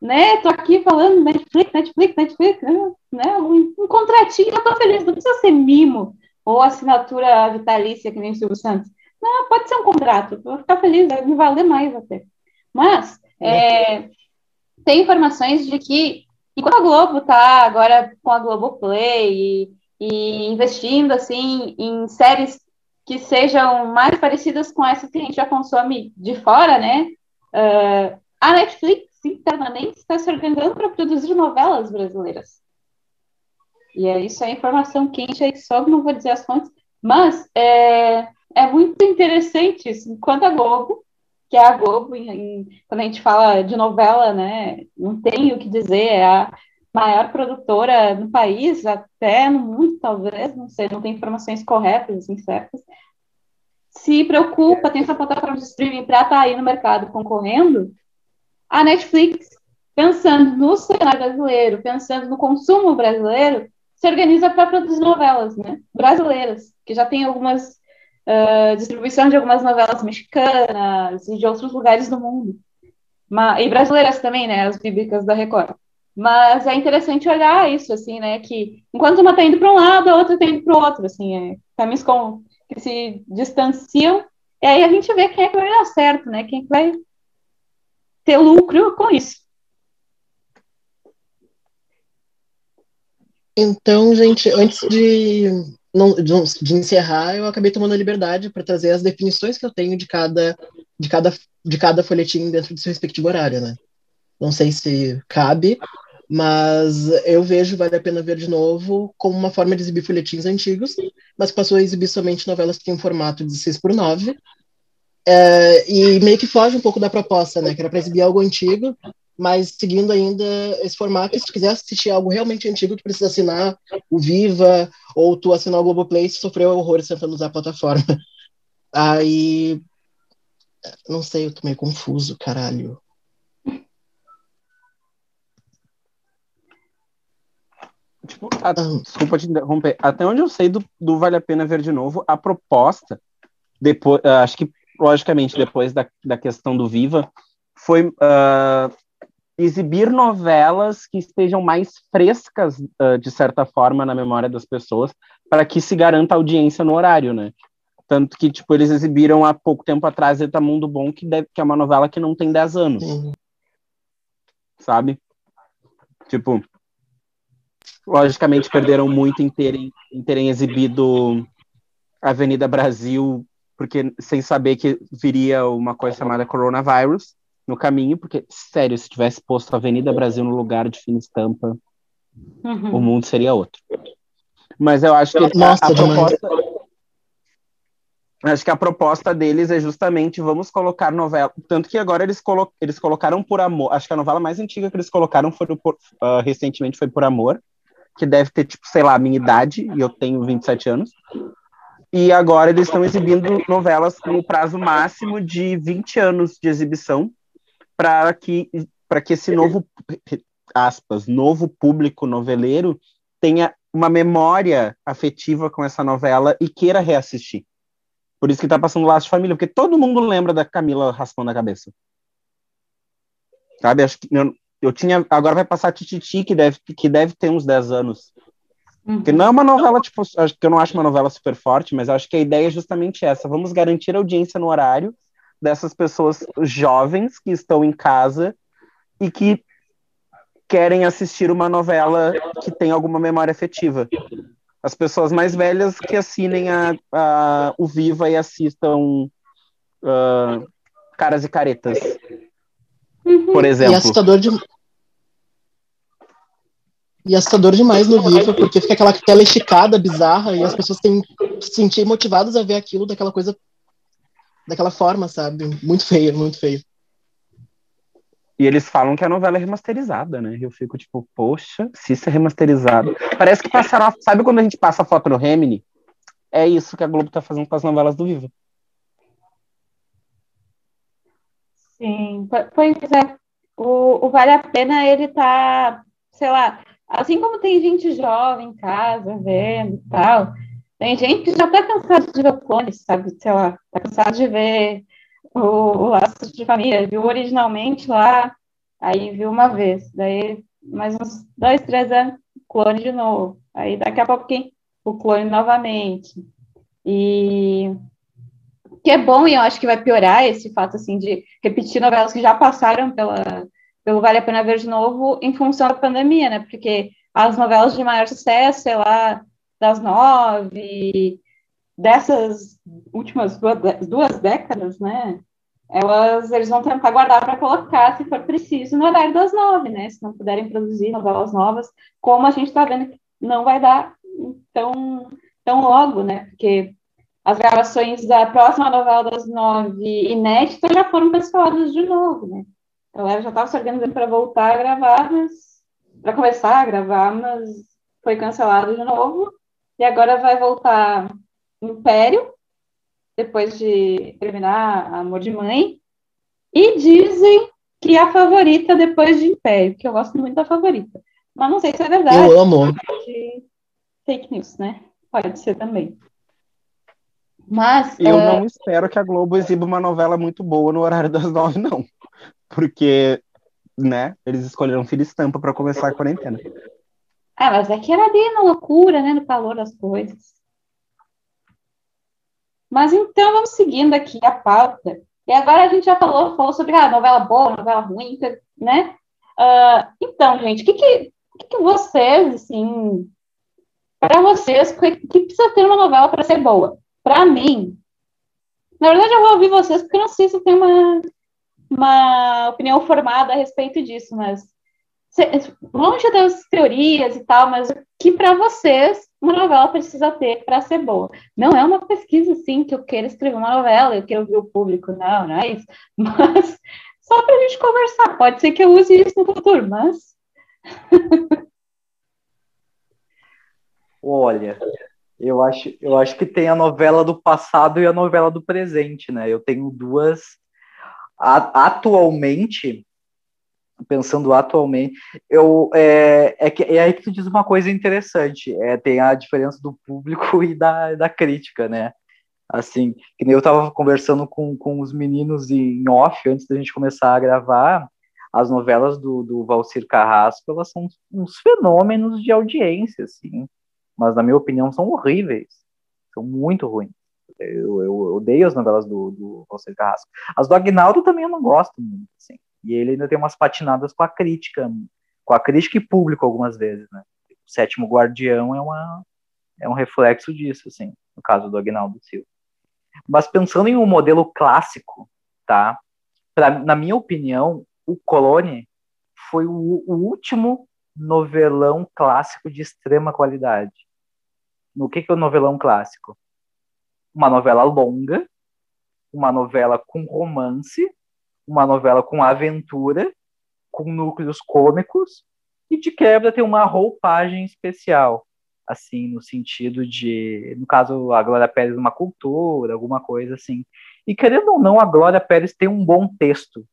Né, tô aqui falando Netflix, Netflix, Netflix, né, um, um contratinho, eu tô feliz, não precisa ser mimo ou assinatura vitalícia, que nem o Silvio Santos. Não, pode ser um contrato, vou ficar feliz, vai me valer mais até. Mas é, tem informações de que, enquanto a Globo está agora com a Globoplay e, e investindo assim em séries que sejam mais parecidas com essas que a gente já consome de fora, né? Uh, a Netflix internamente está se organizando para produzir novelas brasileiras. E é isso é informação quente aí, só não vou dizer as fontes, mas é, é muito interessante isso. Enquanto a Globo, que é a Globo, em, em, quando a gente fala de novela, né, não tem o que dizer, é a maior produtora no país, até no mundo, talvez, não sei, não tem informações corretas, assim, certas, se preocupa, tem essa plataforma de streaming para estar tá aí no mercado concorrendo, a Netflix, pensando no cenário brasileiro, pensando no consumo brasileiro, se organiza para produzir novelas né, brasileiras, que já tem algumas uh, distribuição de algumas novelas mexicanas e de outros lugares do mundo. Mas, e brasileiras também, né, as bíblicas da Record. Mas é interessante olhar isso, assim, né, que enquanto uma está indo para um lado, a outra está indo para o outro, assim, é, caminhos com, que se distanciam, e aí a gente vê quem é que vai dar certo, né, quem é que vai ter lucro com isso. Então, gente, antes de, não, de, encerrar, eu acabei tomando a liberdade para trazer as definições que eu tenho de cada, de cada, de cada folhetim dentro do seu respectivo horário, né? Não sei se cabe, mas eu vejo Vale a Pena Ver de Novo como uma forma de exibir folhetins antigos, mas passou a exibir somente novelas que tinham formato de 6 por 9 é, e meio que foge um pouco da proposta, né? Que era para exibir algo antigo, mas seguindo ainda esse formato, se tu quiser assistir algo realmente antigo, tu precisa assinar o Viva, ou tu assinar o Globoplay se sofreu horrores tentando usar a plataforma. *laughs* Aí. Não sei, eu tô meio confuso, caralho. Tipo, a, desculpa te interromper. Até onde eu sei do, do Vale a Pena Ver de Novo, a proposta, depois, acho que, logicamente, depois da, da questão do Viva, foi uh, exibir novelas que estejam mais frescas, uh, de certa forma, na memória das pessoas, para que se garanta audiência no horário, né? Tanto que, tipo, eles exibiram há pouco tempo atrás Eta Mundo Bom, que, deve, que é uma novela que não tem 10 anos. Uhum. Sabe? Tipo, logicamente perderam muito em terem, em terem exibido Avenida Brasil, porque sem saber que viria uma coisa chamada coronavírus no caminho, porque, sério, se tivesse posto Avenida Brasil no lugar de Fina Estampa, uhum. o mundo seria outro. Mas eu acho que Nossa, a, a proposta. Acho que a proposta deles é justamente vamos colocar novela. Tanto que agora eles, colo... eles colocaram Por Amor. Acho que a novela mais antiga que eles colocaram foi por... uh, recentemente foi Por Amor, que deve ter, tipo, sei lá, a minha idade, e eu tenho 27 anos. E agora eles estão exibindo novelas com o prazo máximo de 20 anos de exibição, para que, que esse novo, aspas, novo público noveleiro tenha uma memória afetiva com essa novela e queira reassistir. Por isso que tá passando Laço de Família, porque todo mundo lembra da Camila raspando a cabeça. Sabe? Acho que eu, eu tinha. Agora vai passar Tititi, que deve, que deve ter uns 10 anos. Uhum. Que não é uma novela, tipo, acho que eu não acho uma novela super forte, mas acho que a ideia é justamente essa: vamos garantir audiência no horário dessas pessoas jovens que estão em casa e que querem assistir uma novela que tem alguma memória afetiva. As pessoas mais velhas que assinem a, a o Viva e assistam uh, Caras e Caretas, uhum. por exemplo. E assustador, de... e assustador demais no Viva, porque fica aquela tela esticada, bizarra, e as pessoas têm que se sentir motivadas a ver aquilo daquela coisa daquela forma, sabe? Muito feio, muito feio. E eles falam que a novela é remasterizada, né? Eu fico tipo, poxa, se isso é remasterizado. Parece que passaram. A... Sabe quando a gente passa a foto no Remini? É isso que a Globo tá fazendo com as novelas do Vivo. Sim, pois é. O, o Vale a Pena, ele tá, sei lá, assim como tem gente jovem em casa vendo e tal, tem gente que já tá cansada de ver o clone, sabe? Sei lá, tá cansado de ver o, o Laços de Família, viu originalmente lá, aí viu uma vez, daí mais uns dois, três anos, clone de novo, aí daqui a pouco o clone novamente. E que é bom, e eu acho que vai piorar esse fato, assim, de repetir novelas que já passaram pela, pelo Vale a Pena Ver de Novo em função da pandemia, né? Porque as novelas de maior sucesso, sei lá, das nove, dessas últimas duas, duas décadas, né? Elas, eles vão tentar guardar para colocar, se for preciso, no horário das nove, né? Se não puderem produzir novelas novas, como a gente está vendo que não vai dar tão, tão logo, né? Porque as gravações da próxima novela das nove inéditas já foram canceladas de novo, né? Então ela já estava se organizando para voltar a gravar, mas para começar a gravar, mas foi cancelado de novo. E agora vai voltar Império, depois de terminar Amor de Mãe. E dizem que é a favorita depois de Império, que eu gosto muito da favorita. Mas não sei se é verdade. Eu amo. Fake news, né? Pode ser também. Mas. Eu é... não espero que a Globo exiba uma novela muito boa no horário das nove, não. Porque, né, eles escolheram Filho Estampa para começar a quarentena. Ah, mas é que era ali na loucura, né, no calor das coisas. Mas então vamos seguindo aqui a pauta. E agora a gente já falou, falou sobre a ah, novela boa, novela ruim, né? Uh, então, gente, o que, que, que, que vocês, assim, para vocês, que, que precisa ter uma novela para ser boa? Para mim, na verdade, eu vou ouvir vocês, porque eu não sei se tem uma, uma opinião formada a respeito disso, mas longe das teorias e tal, mas o que para vocês uma novela precisa ter para ser boa? Não é uma pesquisa assim que eu quero escrever uma novela, eu quero ouvir o público, não, não é isso. *laughs* Mas só para a gente conversar. Pode ser que eu use isso no futuro, mas. *laughs* Olha, eu acho, eu acho que tem a novela do passado e a novela do presente, né? Eu tenho duas. Atualmente, pensando atualmente, eu é, é, que, é aí que tu diz uma coisa interessante, é, tem a diferença do público *laughs* e da, da crítica, né? Assim, que nem eu estava conversando com, com os meninos em off, antes da gente começar a gravar, as novelas do, do Valcir Carrasco, elas são uns fenômenos de audiência, assim, mas na minha opinião são horríveis, são muito ruins. Eu, eu, odeio as novelas do, do Valcir Carrasco. As do Agnaldo também eu não gosto muito, assim. E ele ainda tem umas patinadas com a crítica, com a crítica e público algumas vezes, né? O Sétimo Guardião é, uma, é um reflexo disso, assim, no caso do Agnaldo Silva. Mas pensando em um modelo clássico, tá? Pra, na minha opinião, o Colone foi o, o último novelão clássico de extrema qualidade no que, que é o novelão clássico? Uma novela longa, uma novela com romance, uma novela com aventura, com núcleos cômicos, e de quebra tem uma roupagem especial, assim, no sentido de, no caso, a Glória Pérez uma cultura, alguma coisa assim. E querendo ou não, a Glória Pérez tem um bom texto,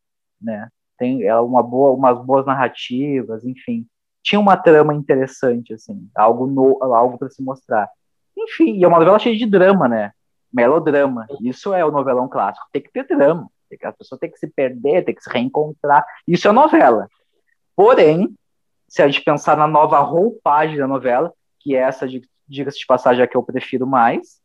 né? Tem ela uma boa, umas boas narrativas, enfim tinha uma trama interessante, assim, algo, algo para se mostrar. Enfim, é uma novela cheia de drama, né? Melodrama. Isso é o novelão clássico. Tem que ter drama. A pessoa tem que se perder, tem que se reencontrar. Isso é novela. Porém, se a gente pensar na nova roupagem da novela, que é essa, diga-se de passagem, a que eu prefiro mais,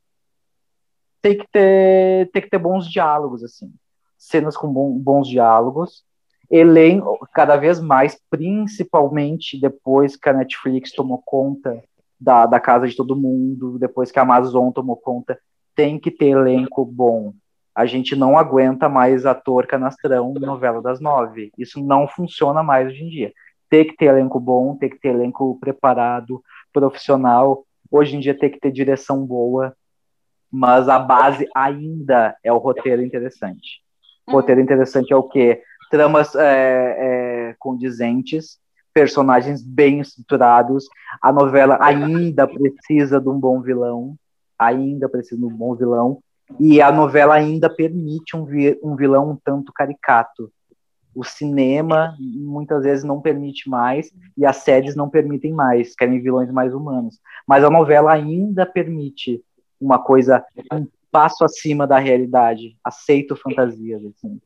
tem que ter, tem que ter bons diálogos, assim. Cenas com bons diálogos, elenco cada vez mais, principalmente depois que a Netflix tomou conta da, da casa de todo mundo, depois que a Amazon tomou conta, tem que ter elenco bom. A gente não aguenta mais ator canastrão novela das nove. Isso não funciona mais hoje em dia. Tem que ter elenco bom, tem que ter elenco preparado, profissional. Hoje em dia tem que ter direção boa, mas a base ainda é o roteiro interessante. O roteiro interessante é o quê? tramas é, é, condizentes, personagens bem estruturados. A novela ainda precisa de um bom vilão, ainda precisa de um bom vilão. E a novela ainda permite um, vi um vilão um tanto caricato. O cinema muitas vezes não permite mais e as séries não permitem mais, querem vilões mais humanos. Mas a novela ainda permite uma coisa um passo acima da realidade. Aceito fantasias assim.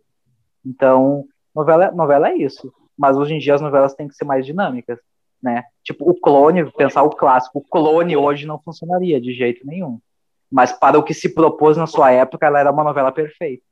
Então, novela, novela é isso. Mas hoje em dia as novelas têm que ser mais dinâmicas, né? Tipo, o clone, pensar o clássico, o clone hoje não funcionaria de jeito nenhum. Mas para o que se propôs na sua época, ela era uma novela perfeita.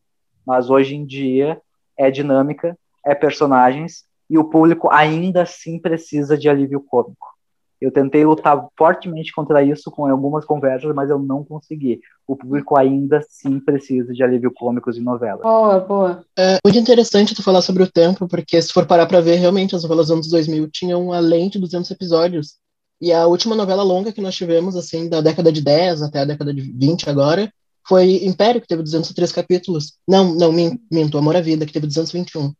Mas hoje em dia é dinâmica, é personagens e o público ainda assim precisa de alívio cômico. Eu tentei lutar fortemente contra isso com algumas conversas, mas eu não consegui. O público ainda sim precisa de alívio cômicos em novelas. Boa, boa. É muito interessante tu falar sobre o tempo, porque se for parar pra ver, realmente as novelas dos anos 2000 tinham além de 200 episódios. E a última novela longa que nós tivemos, assim, da década de 10 até a década de 20 agora, foi Império, que teve 203 capítulos. Não, não, minto, Amor à Vida, que teve 221.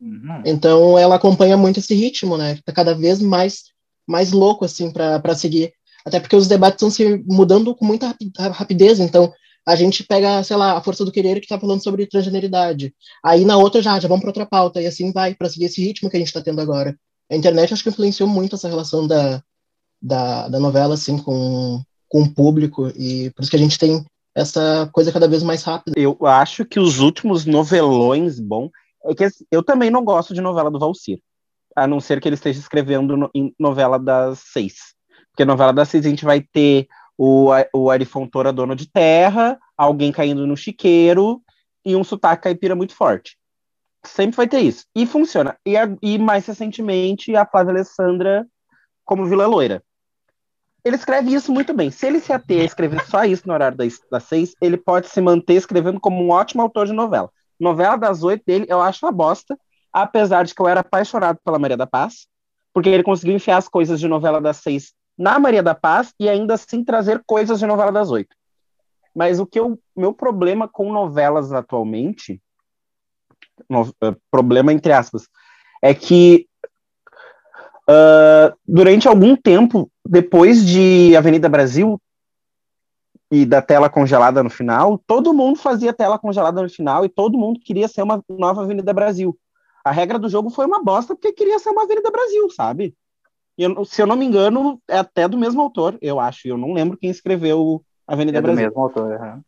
Uhum. Então ela acompanha muito esse ritmo, né? Que tá cada vez mais, mais louco, assim, para seguir. Até porque os debates estão se mudando com muita rapidez, então a gente pega, sei lá, a Força do Querer que tá falando sobre transgeneridade. Aí na outra já, já vamos para outra pauta, e assim vai, para seguir esse ritmo que a gente está tendo agora. A internet acho que influenciou muito essa relação da, da, da novela, assim, com, com o público, e por isso que a gente tem essa coisa cada vez mais rápida. Eu acho que os últimos novelões bom é que assim, eu também não gosto de novela do Valcir, a não ser que ele esteja escrevendo no, em novela das seis. Porque novela das seis a gente vai ter o, o Ari Fontoura dono de terra, alguém caindo no chiqueiro e um sotaque caipira muito forte. Sempre vai ter isso. E funciona. E, a, e mais recentemente, a Flávia Alessandra como Vila Loira ele escreve isso muito bem. Se ele se ater a escrever só isso no horário das, das seis, ele pode se manter escrevendo como um ótimo autor de novela. Novela das oito dele, eu acho uma bosta, apesar de que eu era apaixonado pela Maria da Paz, porque ele conseguiu enfiar as coisas de novela das seis na Maria da Paz e ainda assim trazer coisas de novela das oito. Mas o que eu, meu problema com novelas atualmente, no, uh, problema entre aspas, é que uh, durante algum tempo depois de Avenida Brasil e da tela congelada no final, todo mundo fazia tela congelada no final e todo mundo queria ser uma nova Avenida Brasil. A regra do jogo foi uma bosta porque queria ser uma Avenida Brasil, sabe? Eu, se eu não me engano, é até do mesmo autor, eu acho. Eu não lembro quem escreveu Avenida é Brasil. É do mesmo autor, uhum.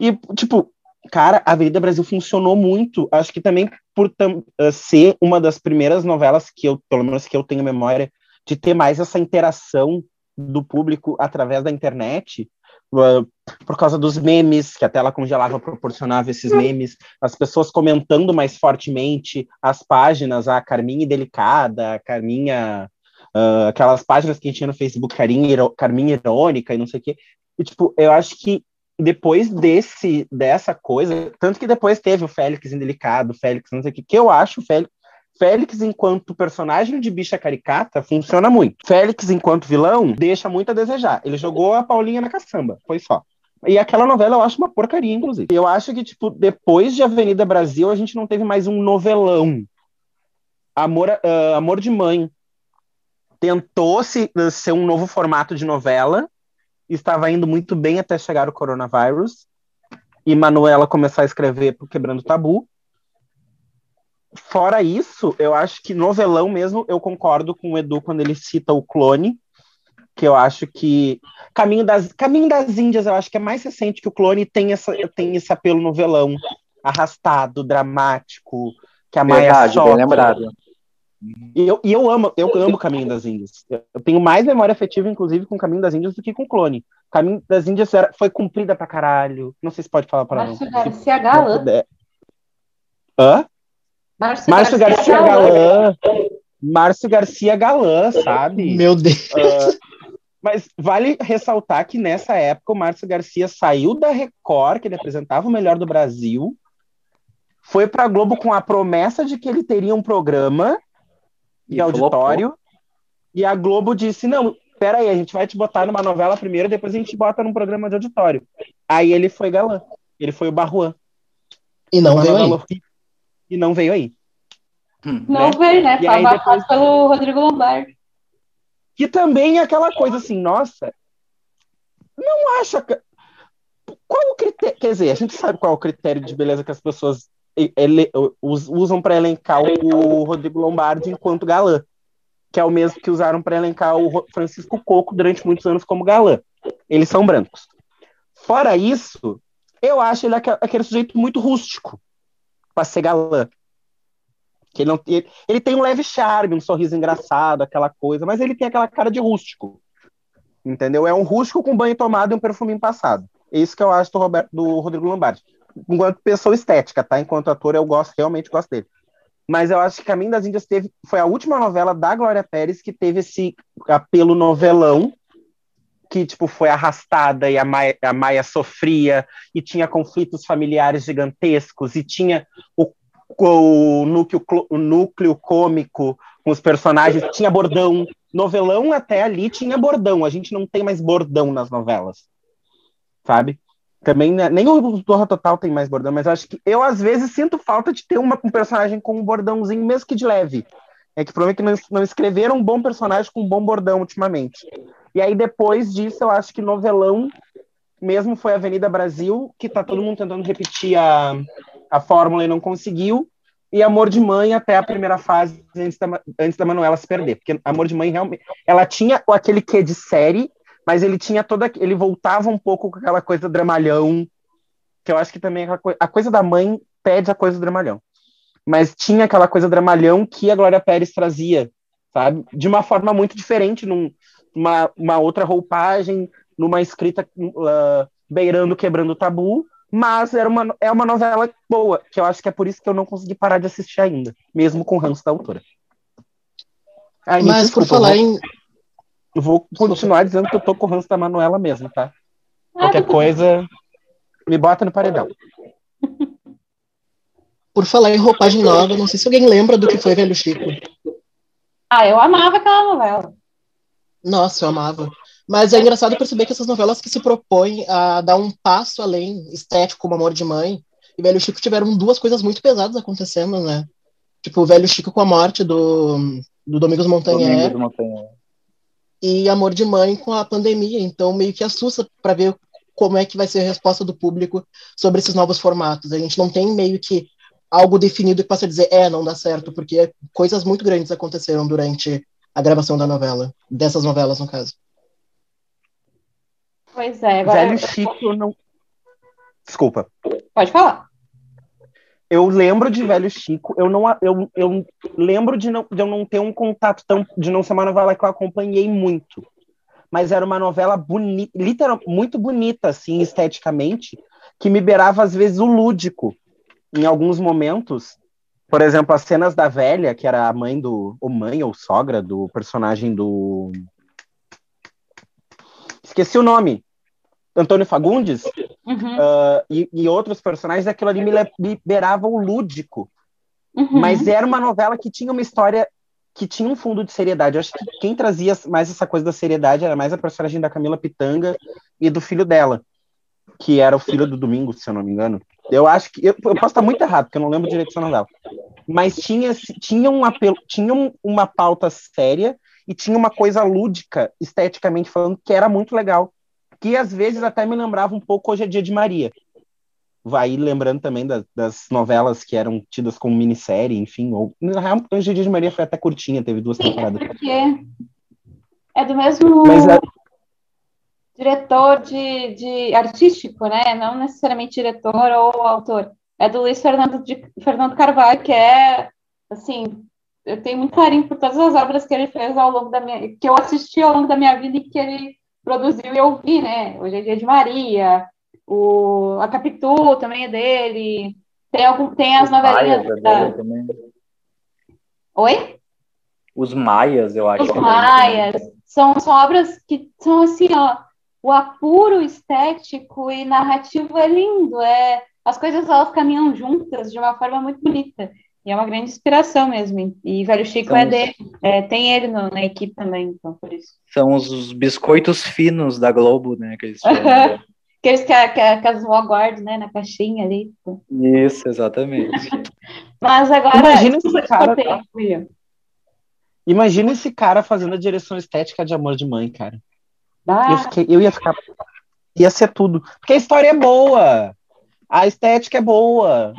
E, tipo, cara, a Avenida Brasil funcionou muito. Acho que também por uh, ser uma das primeiras novelas que eu, pelo menos que eu tenho memória, de ter mais essa interação do público através da internet, uh, por causa dos memes, que a tela congelava proporcionava esses memes, as pessoas comentando mais fortemente as páginas, a Carminha Delicada, a Carminha, uh, aquelas páginas que a gente tinha no Facebook, Carminha Irônica e não sei o quê. E, tipo, eu acho que depois desse dessa coisa, tanto que depois teve o Félix Indelicado, Félix não sei o que, que eu acho Félix Félix, enquanto personagem de bicha caricata, funciona muito. Félix, enquanto vilão, deixa muito a desejar. Ele jogou a Paulinha na caçamba, foi só. E aquela novela eu acho uma porcaria, inclusive. Eu acho que, tipo, depois de Avenida Brasil, a gente não teve mais um novelão. Amor, uh, Amor de Mãe tentou se, ser um novo formato de novela, estava indo muito bem até chegar o coronavírus, e Manuela começar a escrever pro Quebrando Tabu fora isso, eu acho que novelão mesmo, eu concordo com o Edu quando ele cita o clone, que eu acho que Caminho das, Caminho das Índias, eu acho que é mais recente que o clone tem, essa, tem esse apelo novelão, arrastado, dramático, que a Maia Verdade, bem lembrado. E eu, e eu amo, eu amo Caminho das Índias. Eu tenho mais memória afetiva, inclusive, com Caminho das Índias do que com Clone. Caminho das Índias era, foi cumprida pra caralho. Não sei se pode falar para não. Garcia Galã. Hã? Márcio, Márcio Garcia, Garcia Galã. Márcio Garcia Galã, sabe? Meu Deus. Uh, mas vale ressaltar que nessa época o Márcio Garcia saiu da Record, que ele apresentava o melhor do Brasil, foi para a Globo com a promessa de que ele teria um programa de auditório, flopou. e a Globo disse: não, peraí, a gente vai te botar numa novela primeiro, depois a gente bota num programa de auditório. Aí ele foi galã, ele foi o Barruan. E não veio aí e não veio aí. Hum, não né? veio, né? Foi depois... pelo Rodrigo Lombardi. Que também é aquela coisa assim, nossa, não acha. qual o critério? Quer dizer, a gente sabe qual é o critério de beleza que as pessoas ele, usam para elencar o Rodrigo Lombardi enquanto galã, que é o mesmo que usaram para elencar o Francisco Coco durante muitos anos como galã. Eles são brancos. Fora isso, eu acho ele aquele sujeito muito rústico para ser galã. Que ele, não, ele, ele tem um leve charme, um sorriso engraçado, aquela coisa, mas ele tem aquela cara de rústico. Entendeu? É um rústico com banho tomado e um perfuminho passado. É isso que eu acho do, Roberto, do Rodrigo Lombardi. Enquanto pessoa estética, tá? Enquanto ator, eu gosto, realmente gosto dele. Mas eu acho que Caminho das Índias teve, foi a última novela da Glória Pérez que teve esse apelo novelão, que tipo foi arrastada e a Maia, a Maia sofria e tinha conflitos familiares gigantescos e tinha o, o, núcleo, o núcleo cômico com os personagens, tinha bordão. Novelão até ali tinha bordão, a gente não tem mais bordão nas novelas sabe? Também, né, nem o Torra Total tem mais bordão, mas acho que eu, às vezes, sinto falta de ter uma, um personagem com um bordãozinho, mesmo que de leve. É que provavelmente não, não escreveram um bom personagem com um bom bordão ultimamente. E aí, depois disso, eu acho que novelão mesmo foi Avenida Brasil, que tá todo mundo tentando repetir a, a fórmula e não conseguiu. E Amor de Mãe até a primeira fase, antes da, antes da Manuela se perder. Porque Amor de Mãe realmente. Ela tinha aquele quê de série, mas ele tinha toda. Ele voltava um pouco com aquela coisa dramalhão, que eu acho que também é a coisa da mãe pede a coisa do dramalhão. Mas tinha aquela coisa dramalhão que a Glória Pérez trazia, sabe? De uma forma muito diferente, numa num, uma outra roupagem, numa escrita uh, beirando, quebrando tabu, mas era uma, é uma novela boa, que eu acho que é por isso que eu não consegui parar de assistir ainda, mesmo com o ranço da autora. Ai, mas desculpa, por falar em eu vou continuar dizendo que eu tô com o ranço da Manuela mesmo, tá? Ah, Qualquer coisa, me bota no paredão. Por falar em roupagem nova, não sei se alguém lembra do que foi Velho Chico. Ah, eu amava aquela novela. Nossa, eu amava. Mas é engraçado perceber que essas novelas que se propõem a dar um passo além estético, como Amor de Mãe, e Velho Chico tiveram duas coisas muito pesadas acontecendo, né? Tipo, o Velho Chico com a morte do, do Domingos Montanher. Domingos Montanher e Amor de Mãe com a pandemia. Então, meio que assusta para ver como é que vai ser a resposta do público sobre esses novos formatos. A gente não tem meio que algo definido que possa dizer, é, não dá certo, porque coisas muito grandes aconteceram durante a gravação da novela, dessas novelas, no caso. Pois é. Agora... Velho Chico não. Desculpa. Pode falar eu lembro de Velho Chico, eu não eu, eu lembro de, não, de eu não ter um contato tão de não ser uma novela que eu acompanhei muito. Mas era uma novela bonita, literal, muito bonita assim esteticamente, que me beirava às vezes o lúdico em alguns momentos. Por exemplo, as cenas da velha, que era a mãe do ou mãe ou sogra do personagem do Esqueci o nome. Antônio Fagundes uhum. uh, e, e, outros personagens, aquilo ali me liberava o lúdico. Uhum. Mas era uma novela que tinha uma história que tinha um fundo de seriedade. Eu acho que quem trazia mais essa coisa da seriedade era mais a personagem da Camila Pitanga e do filho dela, que era o filho do Domingo, se eu não me engano. Eu acho que. Eu, eu posso estar muito errado, porque eu não lembro direito dessa novela. Mas tinha, tinha, um apelo, tinha uma pauta séria e tinha uma coisa lúdica, esteticamente falando, que era muito legal que às vezes até me lembrava um pouco Hoje é Dia de Maria. Vai lembrando também das, das novelas que eram tidas como minissérie, enfim, ou Hoje é Dia de Maria foi até curtinha, teve duas temporadas. É porque é do mesmo é... diretor de, de artístico, né? Não necessariamente diretor ou autor. É do Luiz Fernando, de, Fernando Carvalho, que é assim, eu tenho muito carinho por todas as obras que ele fez ao longo da minha, que eu assisti ao longo da minha vida e que ele produziu e eu vi, né? Hoje é dia de Maria, o, a Capitu também é dele, tem, algum, tem as novelinhas. Maias é da... também. Oi? Os Maias, eu acho. Os Maias. São, são obras que são assim, ó, o apuro estético e narrativo é lindo, é, as coisas elas caminham juntas de uma forma muito bonita. E é uma grande inspiração mesmo. E Velho Chico São é dele. É, tem ele no, na equipe também, então, por isso. São os biscoitos finos da Globo, né? Que eles Aqueles *laughs* que a, que, a, que as vó guardam, né? Na caixinha ali. Isso, exatamente. *laughs* Mas agora... Imagina esse cara... Tá? Imagina esse cara fazendo a direção estética de Amor de Mãe, cara. Ah. Eu, fiquei, eu ia ficar... Ia ser tudo. Porque a história é boa. A estética é boa.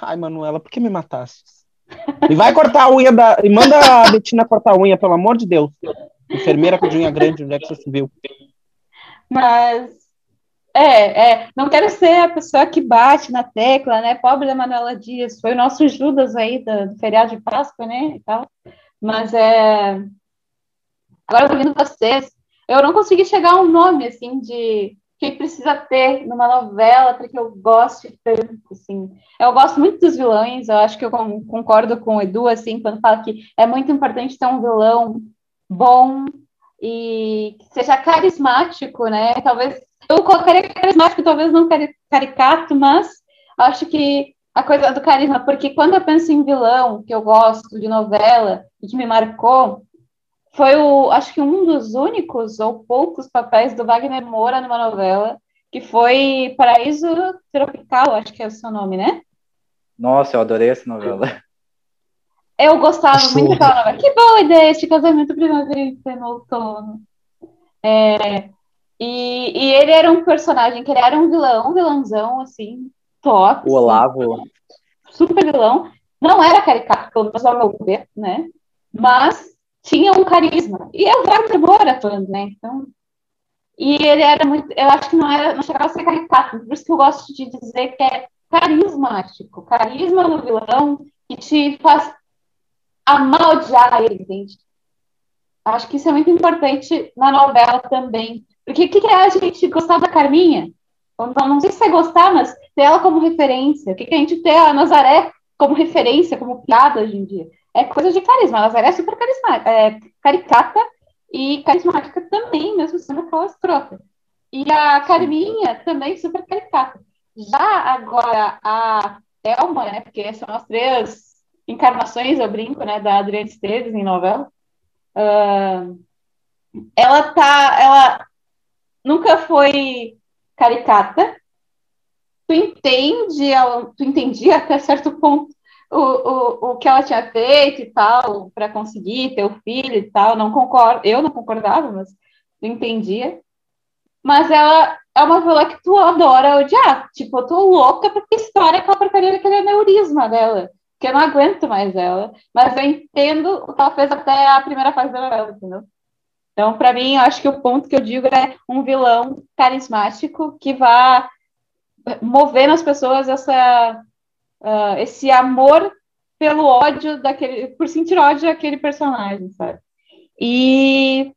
Ai, Manuela, por que me mataste? E vai cortar a unha da. E manda a Betina cortar a unha, pelo amor de Deus. Enfermeira com unha grande, onde é que você viu? Mas. É, é, não quero ser a pessoa que bate na tecla, né? Pobre da Manuela Dias, foi o nosso Judas aí do, do feriado de Páscoa, né? E tal. Mas é. Agora vendo vocês. Eu não consegui chegar a um nome, assim, de que precisa ter numa novela para que eu goste tanto, assim. Eu gosto muito dos vilões, eu acho que eu concordo com o Edu, assim, quando fala que é muito importante ter um vilão bom e que seja carismático, né? Talvez, eu colocaria carismático, talvez não caricato, mas acho que a coisa do carisma, porque quando eu penso em vilão, que eu gosto de novela e que me marcou, foi o, acho que um dos únicos ou poucos papéis do Wagner Moura numa novela, que foi Paraíso Tropical, acho que é o seu nome, né? Nossa, eu adorei essa novela. Eu gostava muito daquela novela. Que boa ideia, este casamento primaverista no outono. É, e, e ele era um personagem que ele era um vilão, um vilãozão, assim, top. O Olavo. Super vilão. Não era caricato, pelo menos ao meu ver, né? Mas tinha um carisma. E é o Wagner Moura atuando, né? Então, e ele era muito, eu acho que não era, não chegava a ser caricato, por isso que eu gosto de dizer que é carismático, carisma no vilão que te faz amar odiar ele, entende? Acho que isso é muito importante na novela também. Porque o que, que é a gente gostar da Carminha? Não, não sei se você gostar, mas ter ela como referência. O que, que a gente ter a Nazaré como referência, como piada hoje em dia? É coisa de carisma. A Nazaré é super carismática, é caricata e carismática também, mesmo sendo aquela escrota. E a Carminha também super caricata. Já agora a Thelma, né, porque são as três encarnações, eu brinco, né, da Adriana Esteves em novela, uh, ela tá, ela nunca foi caricata, tu entende, tu entendia até certo ponto o, o, o que ela tinha feito e tal, para conseguir ter o filho e tal. Não concordo, eu não concordava, mas não entendia. Mas ela é uma vilã que tu adora odiar. Tipo, eu tô louca pra ter história aquela porcaria daquele aneurisma dela. Que eu não aguento mais ela. Mas eu entendo o que ela fez até a primeira fase da novela, entendeu? Então, para mim, eu acho que o ponto que eu digo é um vilão carismático que vá mover nas pessoas essa uh, esse amor pelo ódio daquele, por sentir ódio daquele personagem, sabe? E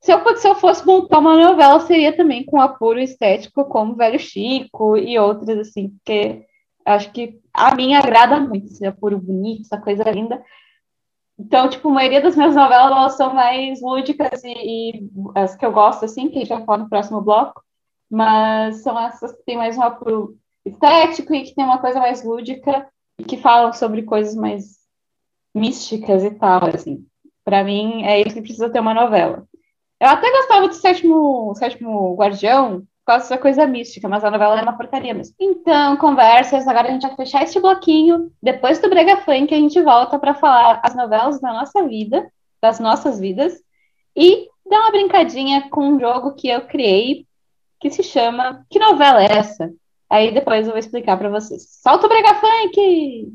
se eu, se eu fosse montar uma novela, seria também com apuro estético, como Velho Chico e outras, assim, porque acho que a minha agrada muito, esse apuro bonito, essa coisa linda. Então, tipo, a maioria das minhas novelas elas são mais lúdicas e, e, as que eu gosto, assim, que vai falar no próximo bloco, mas são essas que tem mais um apuro estético e que tem uma coisa mais lúdica e que falam sobre coisas mais místicas e tal, assim. Para mim, é isso que precisa ter uma novela. Eu até gostava do Sétimo, sétimo Guardião, por causa dessa coisa mística, mas a novela é uma porcaria mesmo. Então, conversas, agora a gente vai fechar este bloquinho. Depois do Brega Funk, a gente volta para falar as novelas da nossa vida, das nossas vidas, e dar uma brincadinha com um jogo que eu criei, que se chama Que Novela é essa? Aí depois eu vou explicar para vocês. Solta o Brega Funk!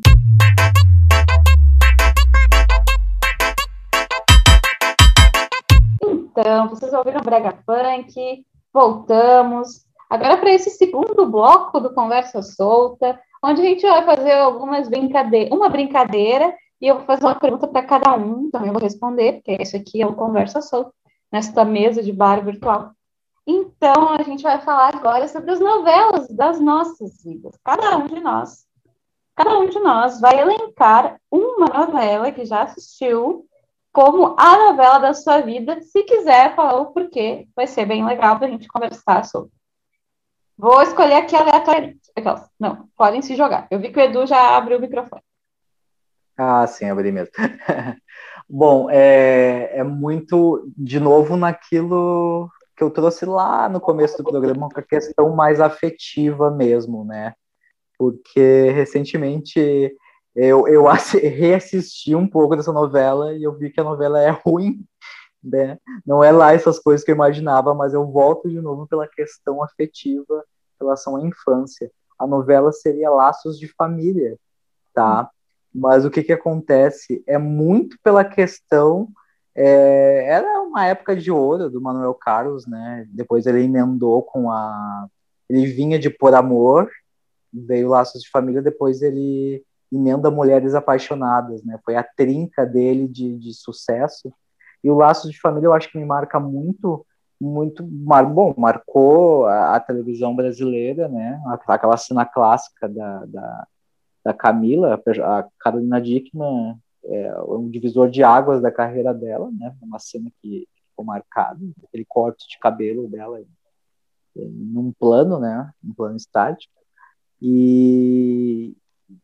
Então, vocês ouviram o Brega Funk, voltamos. Agora para esse segundo bloco do Conversa Solta, onde a gente vai fazer algumas brincadeiras, uma brincadeira, e eu vou fazer uma pergunta para cada um, também vou responder, porque isso aqui é o Conversa Solta, nesta mesa de bar virtual. Então, a gente vai falar agora sobre as novelas das nossas vidas. Cada um de nós, cada um de nós vai elencar uma novela que já assistiu como a novela da sua vida. Se quiser falar o porquê, vai ser bem legal para a gente conversar sobre. Vou escolher aqui aleatoriamente. Não, podem se jogar. Eu vi que o Edu já abriu o microfone. Ah, sim, abri mesmo. *laughs* Bom, é, é muito, de novo, naquilo que eu trouxe lá no começo do programa com a questão mais afetiva mesmo, né? Porque recentemente eu, eu *laughs* reassisti um pouco dessa novela e eu vi que a novela é ruim Né? Não é lá essas coisas que eu imaginava, mas eu volto de novo pela questão afetiva em relação à infância. A novela seria Laços de Família, tá? Mas o que que acontece é muito pela questão é, era uma época de ouro do Manuel Carlos, né? Depois ele emendou com a ele vinha de Por Amor, veio Laços de Família, depois ele emenda Mulheres Apaixonadas, né? Foi a trinca dele de, de sucesso e o Laços de Família eu acho que me marca muito, muito, mar, bom, marcou a, a, televisão brasileira, né? Aquela cena clássica da, da, da Camila, a Carolina Dickman, é um divisor de águas da carreira dela, né? Uma cena que ficou marcada, aquele corte de cabelo dela num plano, né? Um plano estático. E,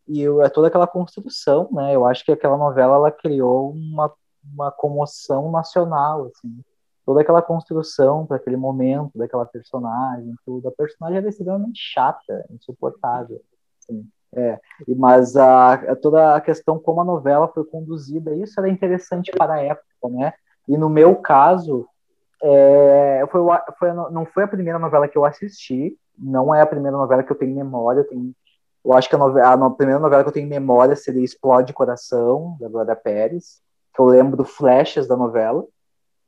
e eu, é toda aquela construção, né? Eu acho que aquela novela ela criou uma uma comoção nacional, assim. Toda aquela construção para aquele momento, daquela personagem, tudo. A personagem era extremamente chata, insuportável. Assim. É, mas a, a, toda a questão como a novela foi conduzida, isso era interessante para a época, né? E no meu caso, é, foi, foi, não foi a primeira novela que eu assisti, não é a primeira novela que eu tenho memória. Tenho, eu acho que a, novela, a primeira novela que eu tenho memória seria Explode Coração, da Glória Pérez que eu lembro flashes da novela.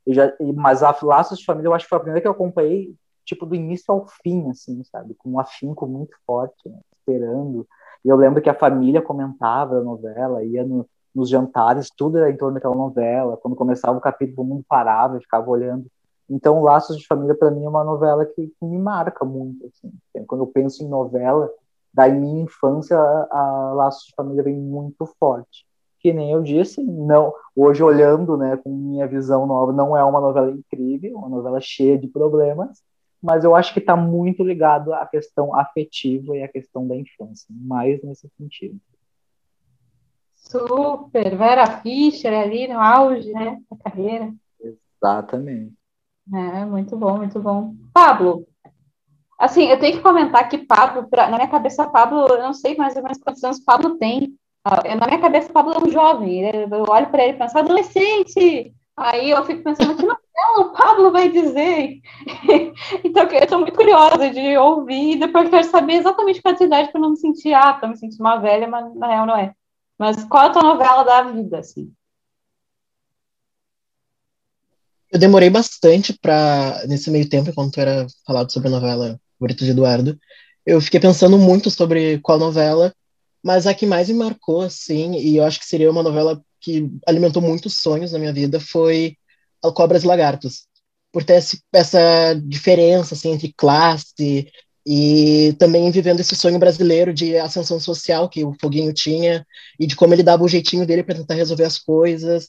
E já, e, mas a Laços de Família eu acho que foi a primeira que eu acompanhei, tipo, do início ao fim, assim, sabe? Com um afinco muito forte, né? esperando. E eu lembro que a família comentava a novela, ia no, nos jantares, tudo era em torno daquela novela. Quando começava o capítulo, o mundo parava e ficava olhando. Então, Laços de Família, para mim, é uma novela que, que, me marca muito. Assim. Quando eu penso em novela, da minha infância, a, a Laços de Família vem muito forte que nem eu disse, não, hoje olhando, né, com minha visão nova, não é uma novela incrível, uma novela cheia de problemas, mas eu acho que está muito ligado à questão afetiva e à questão da infância, mais nesse sentido. Super, Vera Fischer ali no auge, né, da carreira. Exatamente. É, muito bom, muito bom. Pablo, assim, eu tenho que comentar que Pablo, pra, na minha cabeça, Pablo, eu não sei mais ou menos quantos anos Pablo tem, ah, na minha cabeça, Pablo é um jovem. Eu olho para ele e penso, adolescente! Aí eu fico pensando, que não, o Pablo vai dizer. *laughs* então, eu estou muito curiosa de ouvir, depois quero saber exatamente qual é a idade para não me sentir, ah, estou me sentindo uma velha, mas na real não é. Mas qual é a tua novela da vida, assim? Eu demorei bastante para, nesse meio tempo, enquanto era falado sobre a novela Favorita de Eduardo, eu fiquei pensando muito sobre qual novela, mas a que mais me marcou, assim, e eu acho que seria uma novela que alimentou muitos sonhos na minha vida, foi Cobras e Lagartos. Por ter essa diferença, assim, entre classe e também vivendo esse sonho brasileiro de ascensão social que o Foguinho tinha e de como ele dava o jeitinho dele para tentar resolver as coisas.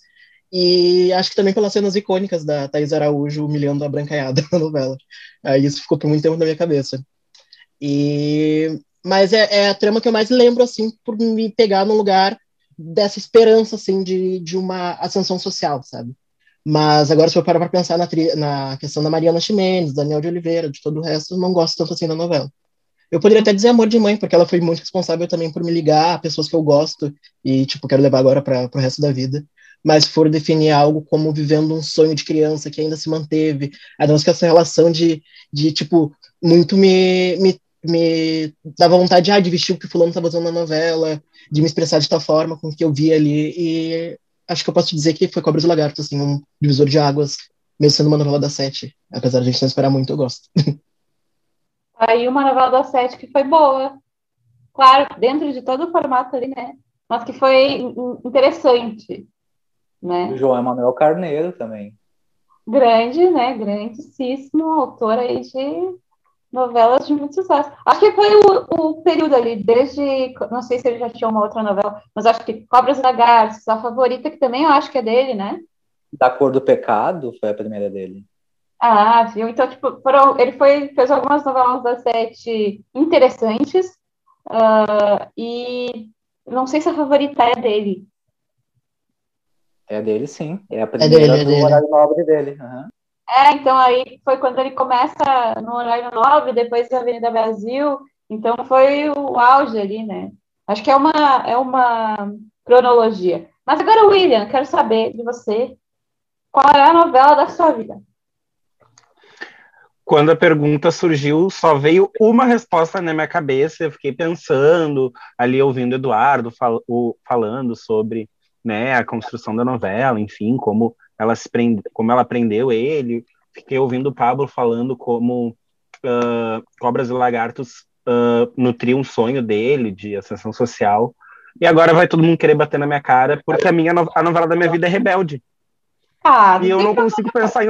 E acho que também pelas cenas icônicas da Thais Araújo humilhando a brancaiada *laughs* na novela. Aí isso ficou por muito tempo na minha cabeça. E mas é, é, a trama que eu mais lembro, assim, por me pegar num lugar dessa esperança, assim, de, de uma ascensão social, sabe? Mas agora, se eu parar para pensar na, na questão da Mariana Ximenes, Daniel de Oliveira, de todo o resto, não gosto tanto assim da novela. Eu poderia até dizer Amor de Mãe, porque ela foi muito responsável também por me ligar a pessoas que eu gosto e, tipo, quero levar agora para o resto da vida. Mas se for definir algo como vivendo um sonho de criança que ainda se manteve, ainda mais que essa relação de, de tipo, muito me, me me dava vontade ah, de vestir o que fulano estava usando na novela, de me expressar de tal forma com o que eu vi ali, e acho que eu posso dizer que foi Cobras e Lagartos, assim, um divisor de águas, mesmo sendo uma novela da Sete, apesar de a gente não esperar muito, eu gosto. *laughs* Aí uma novela da Sete que foi boa, claro, dentro de todo o formato ali, né, mas que foi interessante, né. O João Emanuel Carneiro também. Grande, né, grandíssimo autor aí de novelas de muito sucesso. Acho que foi o, o, período ali, desde. Não sei se ele já tinha uma outra novela, mas acho que Cobras e Lagartos, a favorita, que também eu acho que é dele, né? Da Cor do Pecado foi a primeira dele. Ah, viu? Então, tipo, foram, ele foi, fez algumas novelas da sete interessantes, uh, e não sei se a favorita é dele. É dele, sim. É a primeira é dele, é do é horário nobre dele. Uhum. É, então aí foi quando ele começa no horário 9, depois da Avenida Brasil, então foi o auge ali, né? Acho que é uma, é uma cronologia. Mas agora, William, quero saber de você, qual é a novela da sua vida? Quando a pergunta surgiu, só veio uma resposta na minha cabeça. Eu fiquei pensando, ali ouvindo Eduardo fal o, falando sobre né, a construção da novela, enfim, como ela se prende, como ela prendeu ele. Fiquei ouvindo o Pablo falando como uh, Cobras e Lagartos uh, nutriam um sonho dele de ascensão social. E agora vai todo mundo querer bater na minha cara, porque a minha no a novela da minha vida é Rebelde. Ah, e eu não consigo pensar em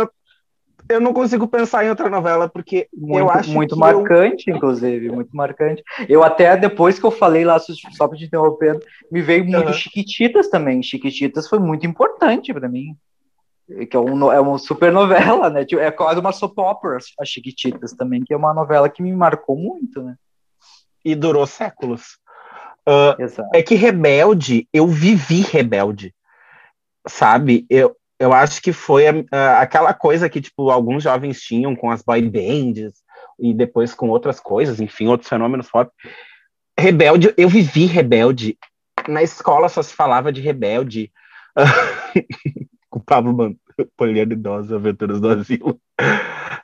eu não consigo pensar em outra novela porque muito, eu acho muito marcante, eu... inclusive, muito marcante. Eu até depois que eu falei lá só para te interromper, me veio muito uhum. Chiquititas também. Chiquititas foi muito importante para mim. Que é, um, é uma super novela, né? Tipo, é quase uma soap opera, a Chiquititas também, que é uma novela que me marcou muito, né? E durou séculos. Uh, é que Rebelde, eu vivi Rebelde, sabe? Eu, eu acho que foi uh, aquela coisa que, tipo, alguns jovens tinham com as boy bands e depois com outras coisas, enfim, outros fenômenos pop. Rebelde, eu vivi Rebelde. Na escola só se falava de Rebelde. *laughs* com Pablo *laughs* Poliano Idosa, Aventuras do Asilo.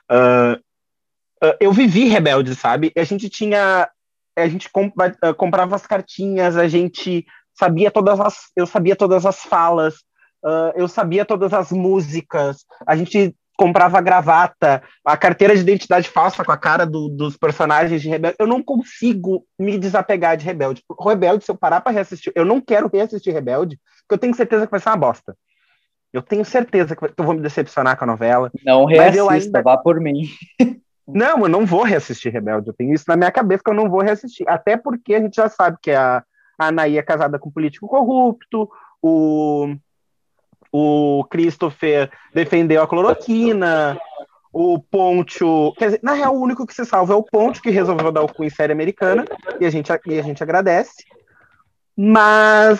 Uh, *laughs* uh, eu vivi Rebelde, sabe? A gente tinha... A gente comp comprava as cartinhas, a gente sabia todas as... Eu sabia todas as falas, Uh, eu sabia todas as músicas, a gente comprava gravata, a carteira de identidade falsa com a cara do, dos personagens de Rebelde. Eu não consigo me desapegar de Rebelde. Rebelde, se eu parar para reassistir, eu não quero reassistir Rebelde, porque eu tenho certeza que vai ser uma bosta. Eu tenho certeza que eu vou me decepcionar com a novela. Não reassista, ainda... vá por mim. *laughs* Não, eu não vou reassistir Rebelde. Eu tenho isso na minha cabeça que eu não vou reassistir. Até porque a gente já sabe que a, a Anaí é casada com um político corrupto, o o Christopher defendeu a cloroquina, o Poncho. Quer dizer, na real, o único que se salva é o Poncho, que resolveu dar o cu em série americana, e a gente, e a gente agradece. Mas,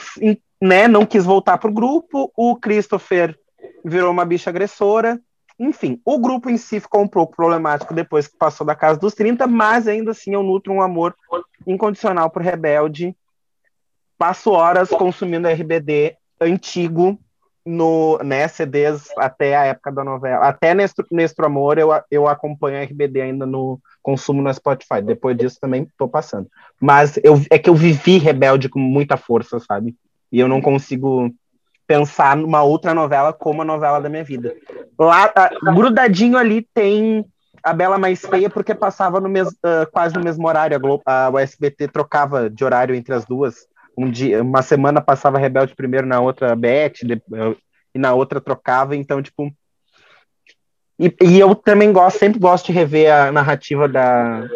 né, não quis voltar pro grupo, o Christopher virou uma bicha agressora. Enfim, o grupo em si ficou um pouco problemático depois que passou da casa dos 30, mas ainda assim eu nutro um amor incondicional por Rebelde. Passo horas consumindo RBD antigo, no, né, CDs até a época da novela. Até Nestro, Nestro Amor eu, eu acompanho a RBD ainda no consumo no Spotify. Depois disso também tô passando. Mas eu, é que eu vivi Rebelde com muita força, sabe? E eu não consigo pensar numa outra novela como a novela da minha vida. Lá, grudadinho ali tem a Bela Mais Feia, porque passava no mes, uh, quase no mesmo horário. A, Globo, a, trocava de horário entre as duas um dia, uma semana passava Rebelde primeiro, na outra Beth, e na outra trocava, então, tipo. E, e, eu também gosto, sempre gosto de rever a narrativa da,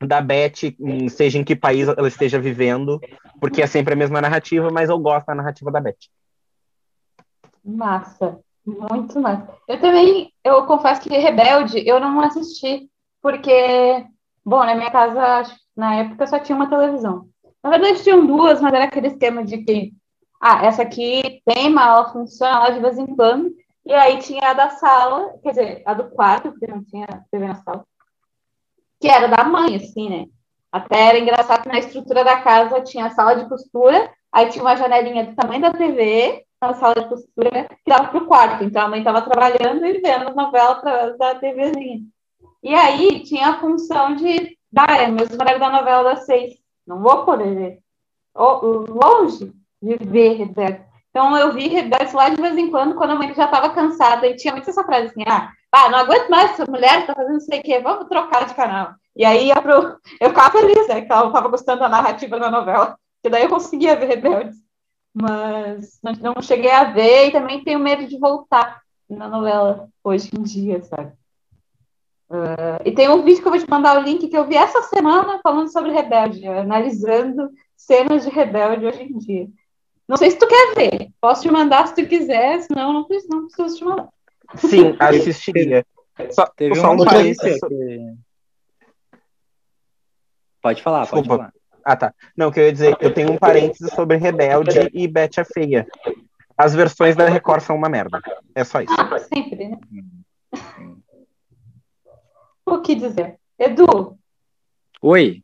da Beth, seja em que país ela esteja vivendo, porque é sempre a mesma narrativa, mas eu gosto da narrativa da Beth. Massa, muito massa. Eu também, eu confesso que Rebelde eu não assisti, porque, bom, na minha casa, na época, só tinha uma televisão. Na verdade, tinham duas, mas era aquele esquema de que, ah, essa aqui tem ela funciona lá de vez em quando. E aí tinha a da sala, quer dizer, a do quarto, porque não tinha TV na sala, que era da mãe, assim, né? Até era engraçado que na estrutura da casa tinha a sala de costura, aí tinha uma janelinha do tamanho da TV, na sala de costura, que dava para o quarto. Então a mãe estava trabalhando e vendo as novelas da TVzinha. E aí tinha a função de dar, é mesmo horário da novela das seis. Não vou poder ver. Longe de ver Rebelde. Então, eu vi Rebelde lá de vez em quando, quando a mãe já estava cansada. E tinha muito essa frase assim: ah, ah não aguento mais essa mulher, está fazendo não sei o quê, vamos trocar de canal. E aí pro... eu ficava feliz, né, que ela estava gostando da narrativa da novela, que daí eu conseguia ver Rebelde. Mas não cheguei a ver e também tenho medo de voltar na novela hoje em dia, sabe? Uh, e tem um vídeo que eu vou te mandar o link que eu vi essa semana falando sobre Rebelde, analisando cenas de Rebelde hoje em dia. Não sei se tu quer ver. Posso te mandar se tu quiser, senão não preciso, não preciso te mandar. Sim, *laughs* assistiria. Só, Teve só um parênteses. Pode falar, Desculpa. pode falar. Ah, tá. Não, que eu ia dizer, eu tenho um parênteses sobre Rebelde e Betty a Feia. As versões da Record são uma merda. É só isso. Ah, sempre, né? Hum *laughs* o que dizer. Edu. Oi.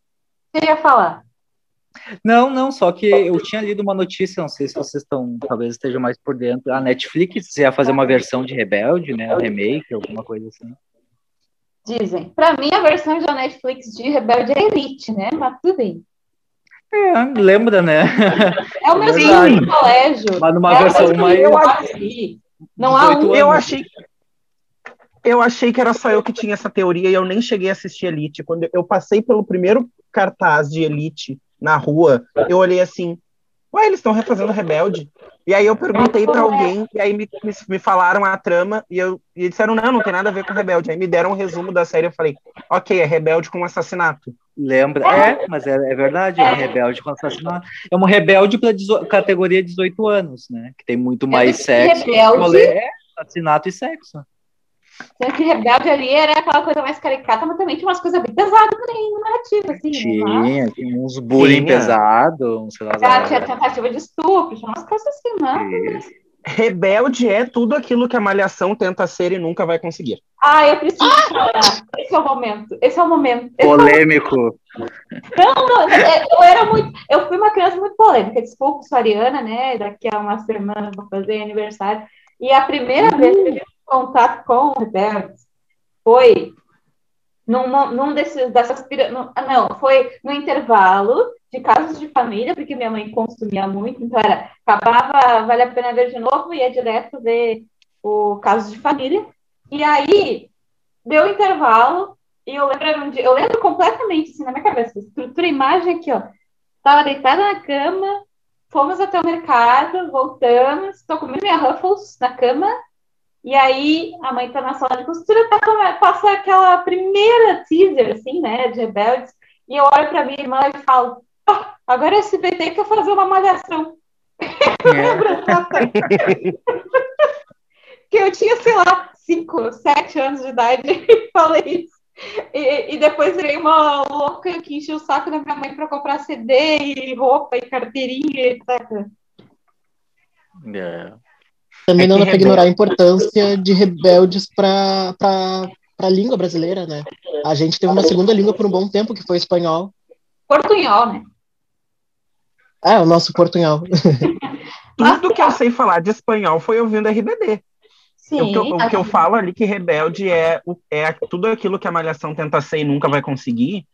Você ia falar? Não, não, só que eu tinha lido uma notícia, não sei se vocês estão, talvez estejam mais por dentro. A Netflix ia fazer uma versão de Rebelde, né? Um remake, alguma coisa assim. Dizem. Pra mim, a versão da Netflix de Rebelde é Elite, né? Mas tudo bem. É, lembra, né? É o meu sonho de colégio. Mas numa é versão mais. Eu acho Não há um. Eu achei. Eu achei que era só eu que tinha essa teoria e eu nem cheguei a assistir Elite. Quando eu passei pelo primeiro cartaz de Elite na rua, eu olhei assim, ué, eles estão refazendo Rebelde? E aí eu perguntei para alguém, e aí me, me, me, falaram a trama, e, eu, e disseram, não, não tem nada a ver com Rebelde. Aí me deram um resumo da série, eu falei, ok, é Rebelde com assassinato. Lembra? É, mas é, é verdade, é Rebelde com assassinato. É uma Rebelde para categoria 18 anos, né? Que tem muito mais sexo. Rebelde... É, assassinato e sexo. Sendo que Rebelde ali era aquela coisa mais caricata, mas também tinha umas coisas bem pesadas também no narrativo, assim. Tinha, né? tinha uns bullying pesados, sei lá. Tinha tentativa de estupro, tinha umas coisas assim, não. Rebelde é tudo aquilo que a malhação tenta ser e nunca vai conseguir. Ah, eu preciso ah! falar. Esse é o momento. Esse é o momento. Esse polêmico. É o... Não, não, é, eu era muito. Eu fui uma criança muito polêmica. Desculpa, sou Ariana, né? Daqui a uma semana vou fazer aniversário. E a primeira vez que eu contato com o Rebeldes foi num, num desses, dessas. Ah, não, foi no intervalo de casos de família, porque minha mãe consumia muito, então era, acabava, vale a pena ver de novo, ia direto ver o caso de família. E aí, deu intervalo, e eu lembro, um dia, eu lembro completamente, assim, na minha cabeça, estrutura imagem aqui, ó. Tava deitada na cama, fomos até o mercado, voltamos, estou comendo minha Ruffles na cama, e aí a mãe tá na sala de costura, tá, passa aquela primeira teaser, assim, né, de Rebeldes, e eu olho pra minha irmã e falo, oh, agora esse BT quer fazer uma malhação. É. *laughs* que eu tinha, sei lá, 5, 7 anos de idade *laughs* e falei isso. E, e, depois virei uma louca que encheu o saco da minha mãe para comprar CD e roupa e carteirinha, etc. É. Também é não dá para ignorar a importância de rebeldes para a língua brasileira, né? A gente teve uma segunda língua por um bom tempo, que foi o espanhol. Portunhol, né? É, o nosso portunhol. *laughs* Tudo que eu sei falar de espanhol foi ouvindo RBD. Sim, o que, eu, o que eu falo ali que rebelde é, é tudo aquilo que a Malhação tenta ser e nunca vai conseguir,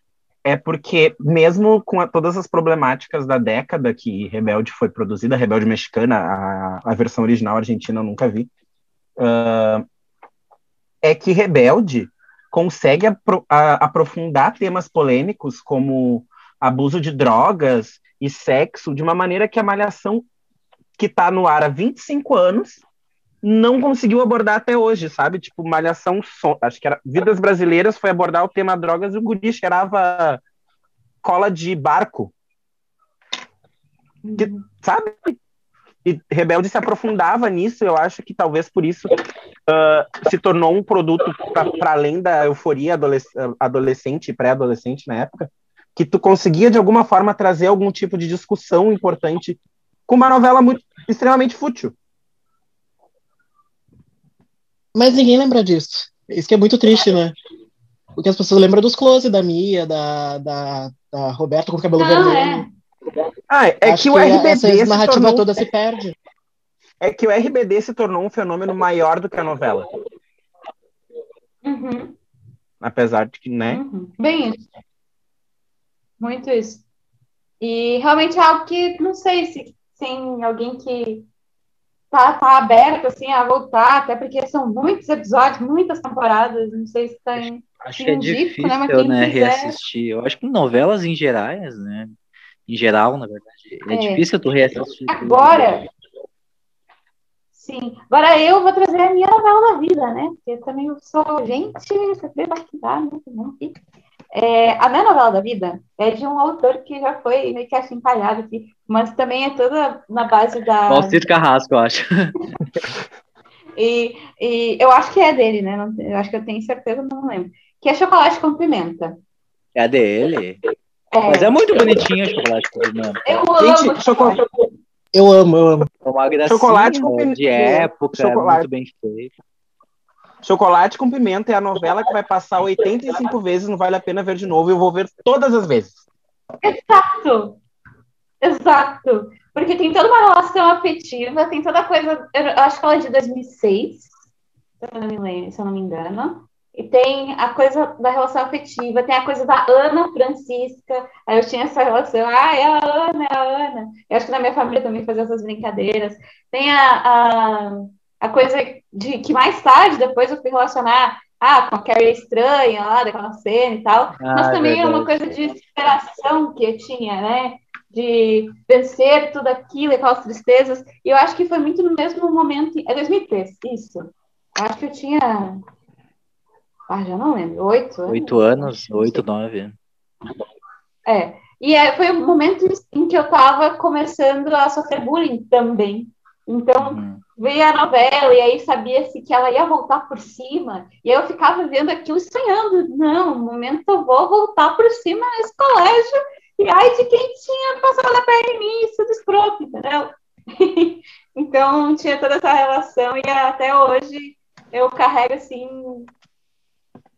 é porque, mesmo com a, todas as problemáticas da década que Rebelde foi produzida, Rebelde Mexicana, a, a versão original argentina eu nunca vi, uh, é que Rebelde consegue apro a, aprofundar temas polêmicos como abuso de drogas e sexo de uma maneira que a Malhação, que está no ar há 25 anos, não conseguiu abordar até hoje, sabe? Tipo, Malhação, acho que era Vidas Brasileiras foi abordar o tema drogas e o guri cheirava cola de barco. Que, sabe? E Rebelde se aprofundava nisso, eu acho que talvez por isso uh, se tornou um produto para além da euforia adolesc adolescente e pré-adolescente na época, que tu conseguia de alguma forma trazer algum tipo de discussão importante com uma novela muito extremamente fútil. Mas ninguém lembra disso. Isso que é muito triste, né? Porque as pessoas lembram dos close da Mia, da, da, da Roberta com cabelo Não, vermelho. É. Ah, é Acho que o que RBD. Essa narrativa tornou... toda se perde. É que o RBD se tornou um fenômeno maior do que a novela. Uhum. Apesar de que, né? Uhum. Bem isso. Muito isso. E realmente é algo que não sei se tem alguém que tá, tá aberto assim a voltar, até porque são muitos episódios, muitas temporadas, não sei se tem. Acho que é difícil, né, né reassistir. Eu acho que novelas em gerais, né? Em geral, na verdade, é, é difícil tu reassistir. Agora, sim. Agora eu vou trazer a minha novela da vida, né? Porque eu também sou gente, você vê batizar, né? É, a minha novela da vida é de um autor que já foi meio que assim empalhado aqui, mas também é toda na base da. Valcir Carrasco, eu acho. *laughs* e, e eu acho que é dele, né? Não, eu acho que eu tenho certeza, não lembro. Que é Chocolate com Pimenta. É dele? É. Mas é muito bonitinho o chocolate com pimenta. Eu amo chocolate. Eu amo, eu amo. É uma gracinha chocolate com pimenta. de época, chocolate. muito bem feito. Chocolate com Pimenta é a novela que vai passar 85 vezes, não vale a pena ver de novo, e eu vou ver todas as vezes. Exato! Exato. Porque tem toda uma relação afetiva, tem toda a coisa. Eu acho que ela é de 2006, se eu não me lembro, se eu não me engano. E tem a coisa da relação afetiva, tem a coisa da Ana Francisca. Aí eu tinha essa relação, ah, é a Ana, é a Ana. Eu acho que na minha família também fazia essas brincadeiras. Tem a, a, a coisa de que mais tarde, depois eu fui relacionar ah, com a Carrie estranha lá, daquela cena e tal. Ah, mas é também é, é uma coisa de superação que eu tinha, né? De vencer tudo aquilo, aquelas tristezas. E eu acho que foi muito no mesmo momento. É 2003, isso. Eu acho que eu tinha ah, já não lembro. Oito anos? Oito anos, oito, nove. É. E é, foi o momento em que eu estava começando a sofrer bullying também. Então, uhum. veio a novela e aí sabia-se que ela ia voltar por cima. E eu ficava vendo aquilo sonhando. Não, no momento eu vou voltar por cima nesse colégio. E ai de quem tinha passado a perna em mim, isso escroto, entendeu? *laughs* então, tinha toda essa relação e até hoje eu carrego, assim,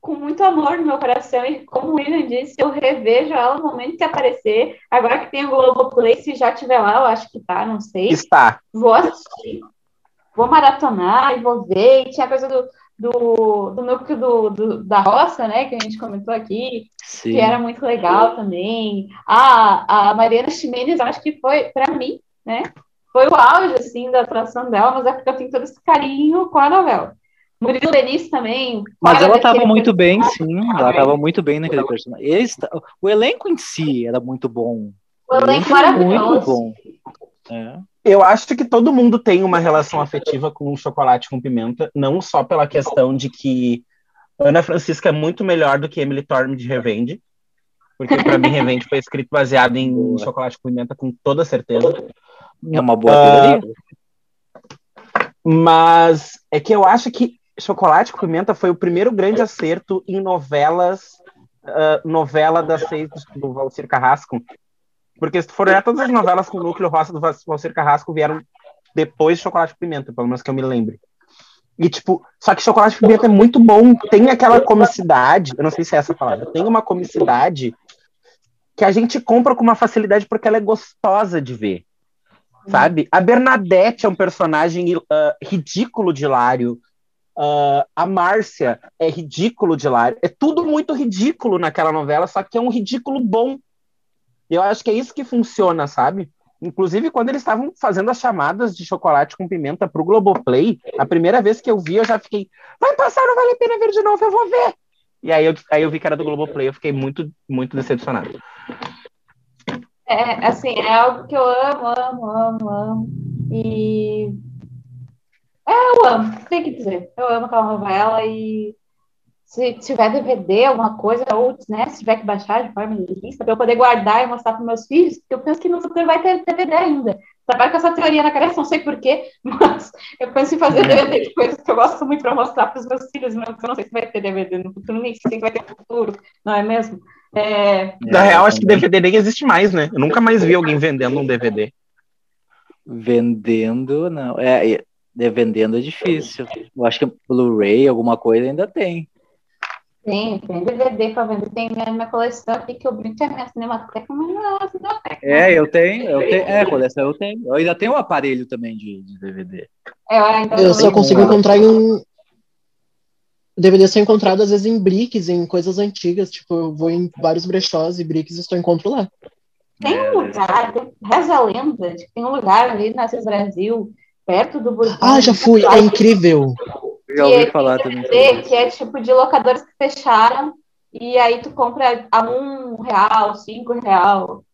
com muito amor no meu coração e como o William disse, eu revejo ela no momento que aparecer. Agora que tem o Globoplay, se já tiver lá, eu acho que tá, não sei. Está. Vou assistir, vou maratonar e vou ver. E tinha a coisa do, do, do núcleo do, do, da roça, né, que a gente comentou aqui, Sim. que era muito legal também. Ah, a Mariana Ximenes, acho que foi, para mim, né, foi o auge, assim, da atuação dela, mas é porque eu tenho todo esse carinho com a novela. Murilo Benício também. Mas ela estava muito bem, sim. Ela estava muito bem naquele personagem. o elenco em si era muito bom. O, o elenco era muito bom. É. Eu acho que todo mundo tem uma relação afetiva com o chocolate com pimenta, não só pela questão de que Ana Francisca é muito melhor do que Emily Thorne de Revenge, porque para mim Revenge foi escrito baseado em chocolate com pimenta com toda certeza. É uma boa teoria. Uh, mas é que eu acho que Chocolate com Pimenta foi o primeiro grande acerto em novelas, uh, novela das seis do Valcir Carrasco. Porque se tu for olhar todas as novelas com núcleo roça do Valcir Carrasco vieram depois de Chocolate com Pimenta, pelo menos que eu me lembre. E, tipo, só que chocolate com pimenta é muito bom. Tem aquela comicidade, eu não sei se é essa a palavra, tem uma comicidade que a gente compra com uma facilidade porque ela é gostosa de ver. Sabe? A Bernadette é um personagem uh, ridículo de hilário. Uh, a Márcia é ridículo de lá. É tudo muito ridículo naquela novela, só que é um ridículo bom. Eu acho que é isso que funciona, sabe? Inclusive, quando eles estavam fazendo as chamadas de chocolate com pimenta pro Globoplay, a primeira vez que eu vi, eu já fiquei, vai passar, não vale a pena ver de novo, eu vou ver. E aí eu, aí eu vi que era do Globoplay, eu fiquei muito, muito decepcionado. É, assim, é algo que eu amo, amo, amo, amo. E é, eu amo, tem que dizer. Eu amo aquela novela e se tiver DVD, alguma coisa, ou né, se tiver que baixar de forma lista, para eu poder guardar e mostrar para meus filhos, porque eu penso que no futuro vai ter DVD ainda. Trabalho com essa teoria na cabeça, não sei porquê, *laughs* mas eu penso em fazer DVD de coisas que eu gosto muito para mostrar para os meus filhos, mas eu não sei se vai ter DVD no futuro, nem sei se vai ter futuro, não é mesmo? É... Na real, acho que DVD nem existe mais, né? Eu nunca mais vi alguém vendendo um DVD. Vendendo, não. É, vendendo é difícil. Eu acho que Blu-ray, alguma coisa ainda tem. Tem, tem DVD para vender. Tem minha, minha coleção aqui que eu brinco é minha cinemateca, mas não é cinemateca. É, eu tenho, eu tenho, é, coleção eu tenho. Eu ainda tenho um aparelho também de, de DVD. É, eu, eu só consigo encontrar em um. DVD ser encontrado às vezes em bricks, em coisas antigas. Tipo, eu vou em vários brechós e bricks e estou encontro lá. Tem um lugar, reza a lenda, de que tem um lugar ali na Brasil perto do Burguinho. Ah, já fui, é incrível. Já ouvi falar também. Que é tipo de locadores que fecharam e aí tu compra a um real, cinco real,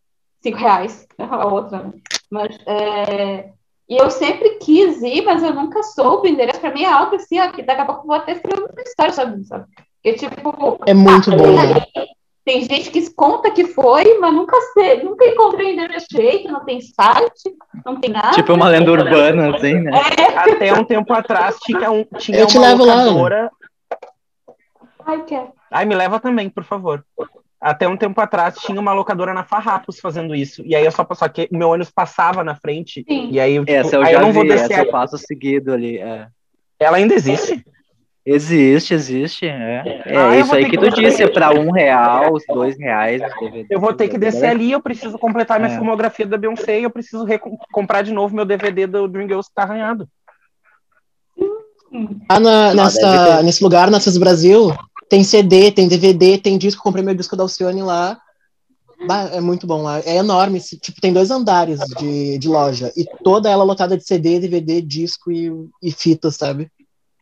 cinco reais, *laughs* a outra. Né? Mas é, e eu sempre quis ir, mas eu nunca soube o endereço. Pra mim é algo assim, ó, que daqui a pouco eu vou até escrever uma história sobre isso, sabe? Porque, tipo, é muito bom. Né? Tem gente que conta que foi, mas nunca sei, nunca encontrei endereço direito, não tem site, não tem nada. Tipo uma lenda urbana, assim, né? É. Até um tempo atrás tinha, um, tinha Eu te uma levo locadora... lá. Ai, quer. Ai, me leva também, por favor. Até um tempo atrás tinha uma locadora na Farrapos fazendo isso. E aí eu só, só que meu ônibus passava na frente. Sim. E aí, tipo, essa eu aí já eu não vi, vou descer. Essa eu passo seguido ali. É. Ela ainda existe? Existe, existe. É, é Ah, eu isso aí que que tu disse, é pra um real, os dois reais. Eu vou ter que descer ali, eu preciso completar minha É. filmografia da Beyoncé e eu preciso comprar de novo meu DVD do Dreamgirls que tá arranhado. Lá na- Ah, nessa, deve ter. nesse lugar, na Brasil, tem CD, tem DVD, tem disco. Comprei meu disco da Alcione lá. É muito bom lá. É enorme. se- Tipo, tem dois andares de, de loja. E toda ela lotada de CD, DVD, disco e, e fitas, sabe?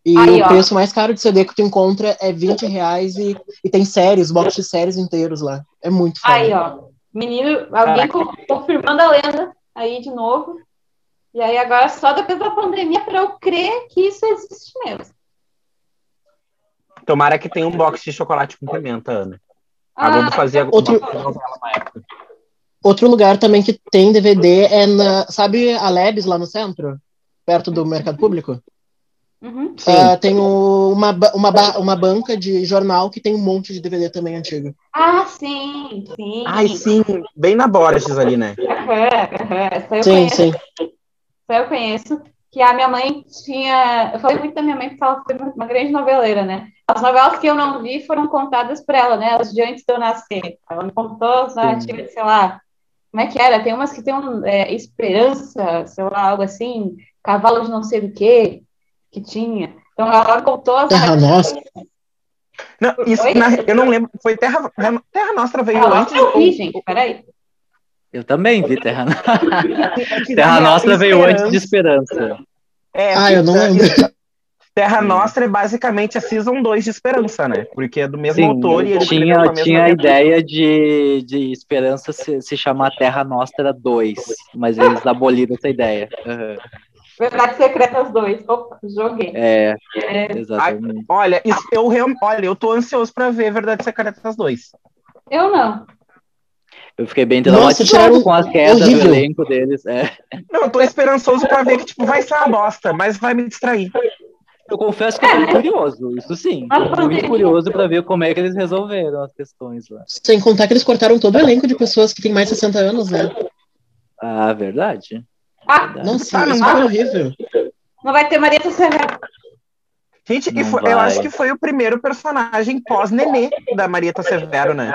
E Aí, o ó. preço mais caro de CD que tu encontra é 20 reais e, e tem séries, box de séries inteiros lá. É muito foda. Aí, ó. Menino, alguém co- confirmando a lenda aí de novo. E aí agora só depois da pandemia para eu crer que isso existe mesmo. Tomara que tenha um box de chocolate com pimenta, Ana. A Ah, Globo fazia Outro- uma novela na época. Outro lugar também que tem DVD é na. Sabe a Lebes lá no centro? Perto do mercado público? Uhum. Ah, tem o- uma, uma, uma banca de jornal que tem um monte de DVD também antigo. Ah, sim, sim. Ai, sim, bem na Borges ali, né? Essa eu Sim, conheço. sim. Essa eu conheço. Que a minha mãe tinha. Eu falei muito da minha mãe porque ela foi uma grande noveleira, né? As novelas que eu não vi foram contadas por ela, né? As de antes de eu nascer. Ela me contou as narrativas, sei lá. Como é que era? Tem umas que tem um, é, esperança, sei lá, algo assim, cavalo de não sei do que, que tinha. Então ela contou as Terra. Nossa. Não, isso, na- eu não lembro. Foi Terra, Terra Nostra veio Ela antes. eu vi, gente, peraí. Eu também vi Terra Nostra. *laughs* Terra Nostra veio Esperança- antes de Esperança. É, Ah, eu não lembro. Terra Nostra é basicamente a Season 2 de Esperança, né? Porque é do mesmo Sim, autor e ele tinha, a mesma tinha a ideia de, de Esperança se, se chamar Terra Nostra 2, mas eles aboliram essa ideia. Verdade Secretas 2. Opa, joguei. É, É, exatamente. Olha, isso, eu, olha, eu tô ansioso pra ver Verdades Secretas 2. eu não. Eu fiquei bem traumatizado tiraram com as quedas do elenco deles. É. Não, eu tô esperançoso pra ver que, tipo, vai ser uma bosta, mas vai me distrair. Eu confesso que eu tô curioso, isso sim. Tô muito curioso pra ver como é que eles resolveram as questões lá. Sem contar que eles cortaram todo o elenco de pessoas que têm mais de 60 anos, né? Ah, verdade. Ah, não isso vai. foi horrível. não vai ter Marieta Severo. Gente, e foi- eu acho que foi o primeiro personagem pós-nenê da Marieta Severo, né?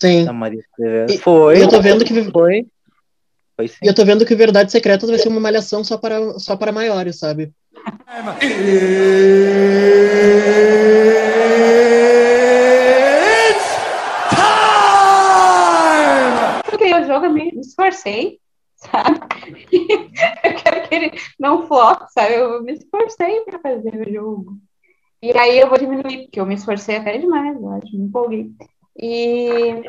Sim. Da Maria Severo. E- Foi. Eu tô vendo que Foi. Foi sim. e eu tô vendo que Verdades Secretas vai ser uma malhação só para, só para maiores, sabe? Porque o jogo eu me esforcei, sabe? *laughs* eu quero que ele não flop, sabe? Eu me esforcei para fazer o jogo. E aí eu vou diminuir, porque eu me esforcei até demais, eu acho, me empolguei. E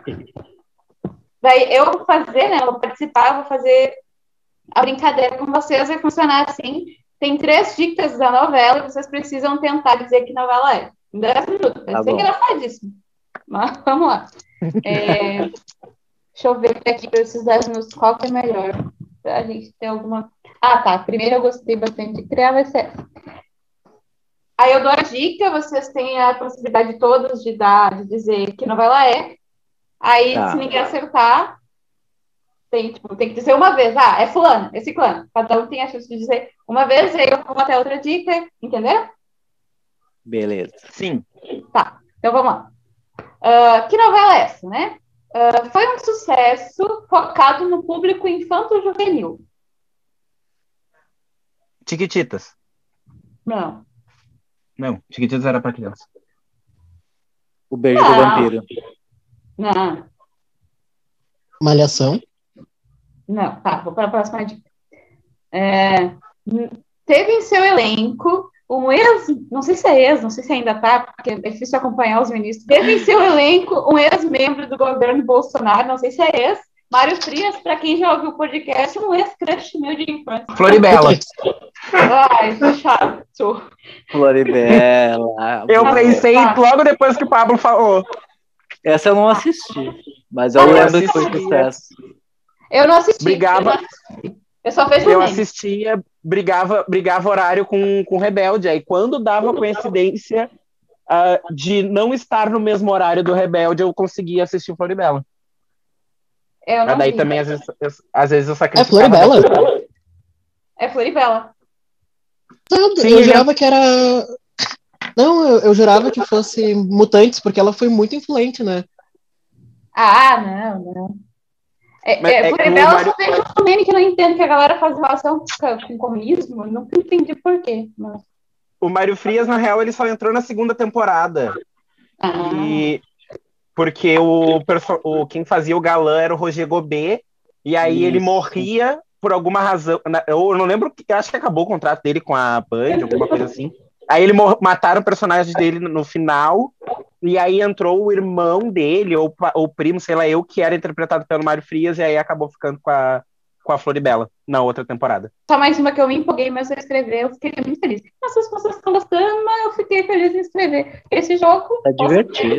daí eu vou fazer, né? Eu vou participar, vou fazer a brincadeira com vocês, vai funcionar assim. Tem três dicas da novela e vocês precisam tentar dizer que novela é. Em 10 minutos. Eu Tá bom. isso. Mas *laughs* vamos lá. É, deixa eu ver aqui para esses 10 minutos qual que é melhor. Pra gente ter alguma. Ah, tá. Primeiro eu gostei bastante de criar, vai ser essa. Aí eu dou a dica, vocês têm a possibilidade todos de dar, de dizer que novela é. Aí, Tá. se ninguém acertar, tem, tipo, tem que dizer uma vez, ah, é fulano, é ciclano. Cada um tem a chance de dizer uma vez, aí eu vou até outra dica, entendeu? Beleza. Sim. Então vamos lá. Ah, que novela é essa, né? Ah, foi um sucesso focado no público infanto-juvenil. Chiquititas. Não. Não, Chiquititas era pra criança. O beijo do Ah. vampiro. Não, Malhação. não. Tá, vou para a próxima dica. É, teve em seu elenco um ex, não sei se é ex, não sei se ainda tá, porque é difícil acompanhar os ministros. Teve em seu elenco um ex-membro do governo Bolsonaro, não sei se é ex, Mário Frias, para quem já ouviu o podcast, um ex-crush meu de infância. Floribela. Ai, que chato. Floribela. Eu Tá. pensei logo depois que o Pablo falou. Essa eu não assisti, mas eu Eu lembro que foi assisti. sucesso. Eu não assisti. Brigava. Eu, não assisti. Eu só vejo Eu assistia, brigava, brigava horário com, com Rebelde. Aí quando dava coincidência ah, de não estar no mesmo horário do Rebelde, eu conseguia assistir Floribela. Eu não Mas daí vi. também, às vezes, eu, às vezes eu É sacrificava. Floribela? É Floribela. Não, Sim, eu é- jurava que era. Não, eu, eu jurava que fosse Mutantes, porque ela foi muito influente, né? Ah, não, não. É, é, é por o Mário- eu vejo um meme que não entendo que a galera faz relação com com comunismo. Nunca entendi por quê. Mas... O Mário Frias, na real, ele só entrou na segunda temporada. Ah, E porque o, o quem fazia o galã era o Roger Gobet, e aí ele Isso. morria por alguma razão. Eu não lembro, eu acho que acabou o contrato dele com a Band, alguma coisa assim. Aí ele mataram o personagem dele no final, e aí entrou o irmão dele, ou o primo, sei lá eu, que era interpretado pelo Mário Frias, e aí acabou ficando com a, com a Floribela na outra temporada. Só mais uma que eu me empolguei mesmo a escrever. Eu fiquei muito feliz. Nossa, as pessoas estão gostando, mas eu fiquei feliz em escrever. Esse jogo. Tá divertido.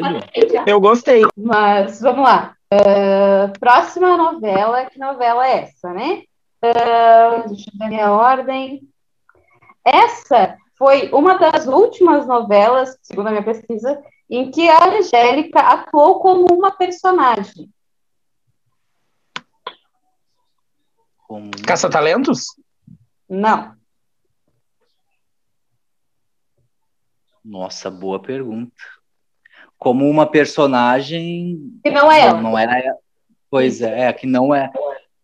Eu gostei. Mas vamos lá. Ah, próxima novela. Que novela é essa, né? Ah, deixa eu ver a ordem. Essa foi uma das últimas novelas, segundo a minha pesquisa, em que a Angélica atuou como uma personagem. Caça-talentos? Não. Nossa, boa pergunta. Como uma personagem. Que não é ela. Não, não era. ela. Pois é, é, que não é.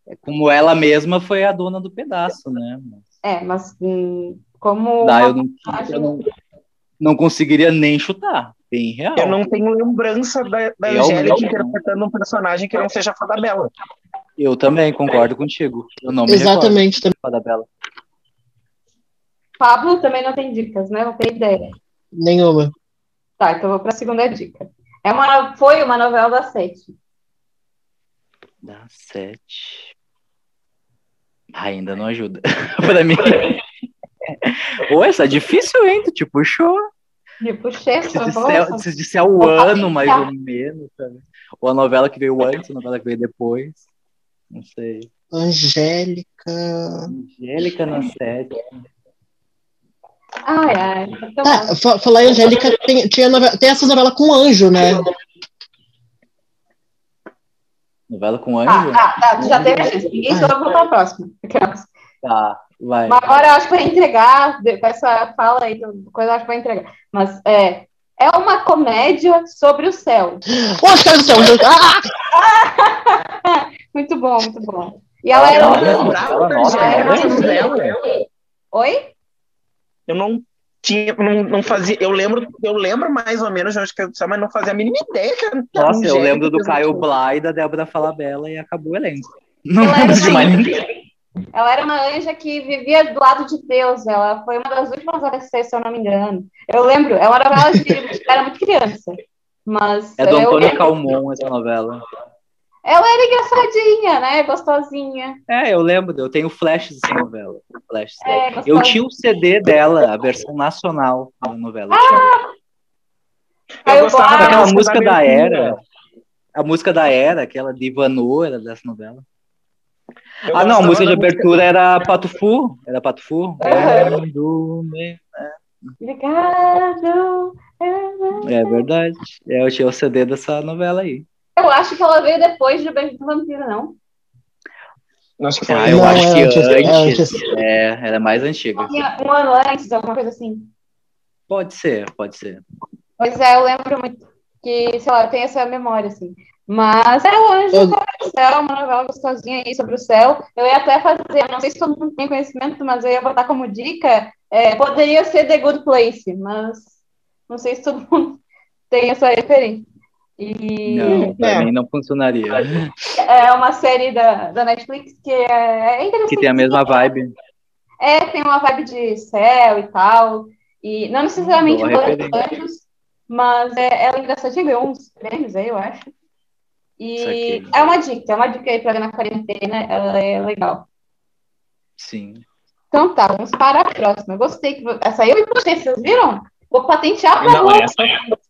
é Como ela mesma foi a dona do pedaço, né? É, mas hum, como. Uma eu não, eu não, não conseguiria nem chutar. Bem real. Eu não tenho lembrança da, da Angélica interpretando um personagem que não seja a Fada Bela. Eu também concordo contigo. Eu não me Exatamente. também. recordo da Bela. Pablo também não tem dicas, né? Não tem ideia. Nenhuma. Tá, então vou para a segunda dica. É uma, foi uma novela da Sete. Dá sete. Ainda não ajuda. *laughs* pra mim. Ô, essa é difícil, hein? Tu te puxou. Me puxei, Se disser, se disser o ano, mais ou menos, sabe? Ou a novela que veio antes, a novela que veio depois. Não sei. Angélica. Angélica na sete. Ai, ai. Então, Ah, fa- falar em Angélica, tem, tinha novela, tem essa novela com anjo, né? Novela com tá, anjo? tá, tá, tu já teve a chance. Ninguém soube botar o próximo. Aquelas. Tá, vai. Mas agora eu acho que vai entregar, com essa fala aí, do- coisa eu acho que vai entregar. Mas é, é uma comédia sobre o céu. *laughs* Oscar do céu! Ah! *laughs* Muito bom, muito bom. E ela era nova, era uma- novela. Oi? Eu não tinha, não, não fazia. Eu lembro, eu lembro mais ou menos onde que eu mas não fazia a mínima ideia Nossa, eu lembro do Caio. Bla e da Débora Falabella e acabou o elenco. *laughs* Não lembro de mais ninguém. Ela era uma anja que vivia do lado de Deus. Ela foi uma das últimas a descer, se eu não me engano. Eu lembro, é uma novela de. Era muito criança. Mas. É do eu Antônio lembro- Calmon essa novela. Ela era engraçadinha, né? Gostosinha. É, eu lembro, eu tenho flashes dessa novela. Flashes. É, Eu tinha o CD dela, a versão nacional da novela. Ah, Eu. Caio gostava Blá. Aquela música da da. Era. A música da Era, aquela de Ivanô, era dessa novela. Eu ah, não, a música de da música- abertura era Pato Fu. Era Pato Fu. Do me- Obrigado. É verdade. É, Eu tinha o CD dessa novela aí. Eu acho que ela veio depois de O Beijo do Vampiro, não? Acho que foi. Ah, eu Não, acho é que antes, é antes. antes. É, ela é mais antiga. Um ano antes, alguma coisa assim. Pode ser, pode ser. Pois é, eu lembro muito que, sei lá, eu tenho essa memória, assim. Mas é o Anjo Eu- do Céu, uma novela gostosinha aí sobre o céu. Eu ia até fazer, não sei se todo mundo tem conhecimento, mas eu ia botar como dica, é, poderia ser The Good Place, mas não sei se todo *laughs* mundo tem essa referência. E Não, pra É. mim não funcionaria. *laughs* é uma série da, da Netflix que é, é interessante. Que tem a mesma vibe. É, tem uma vibe de céu e tal. E não necessariamente Boa. Anjos, mas é, ela é engraçadinha, ganhou uns prêmios aí, eu acho. E Saquei. é uma dica, é uma dica aí pra ver na quarentena, ela é legal. Sim. Então tá, vamos para a próxima. Eu gostei que essa aí eu me puxei, vocês viram? Vou patentear pra Não, Globo. essa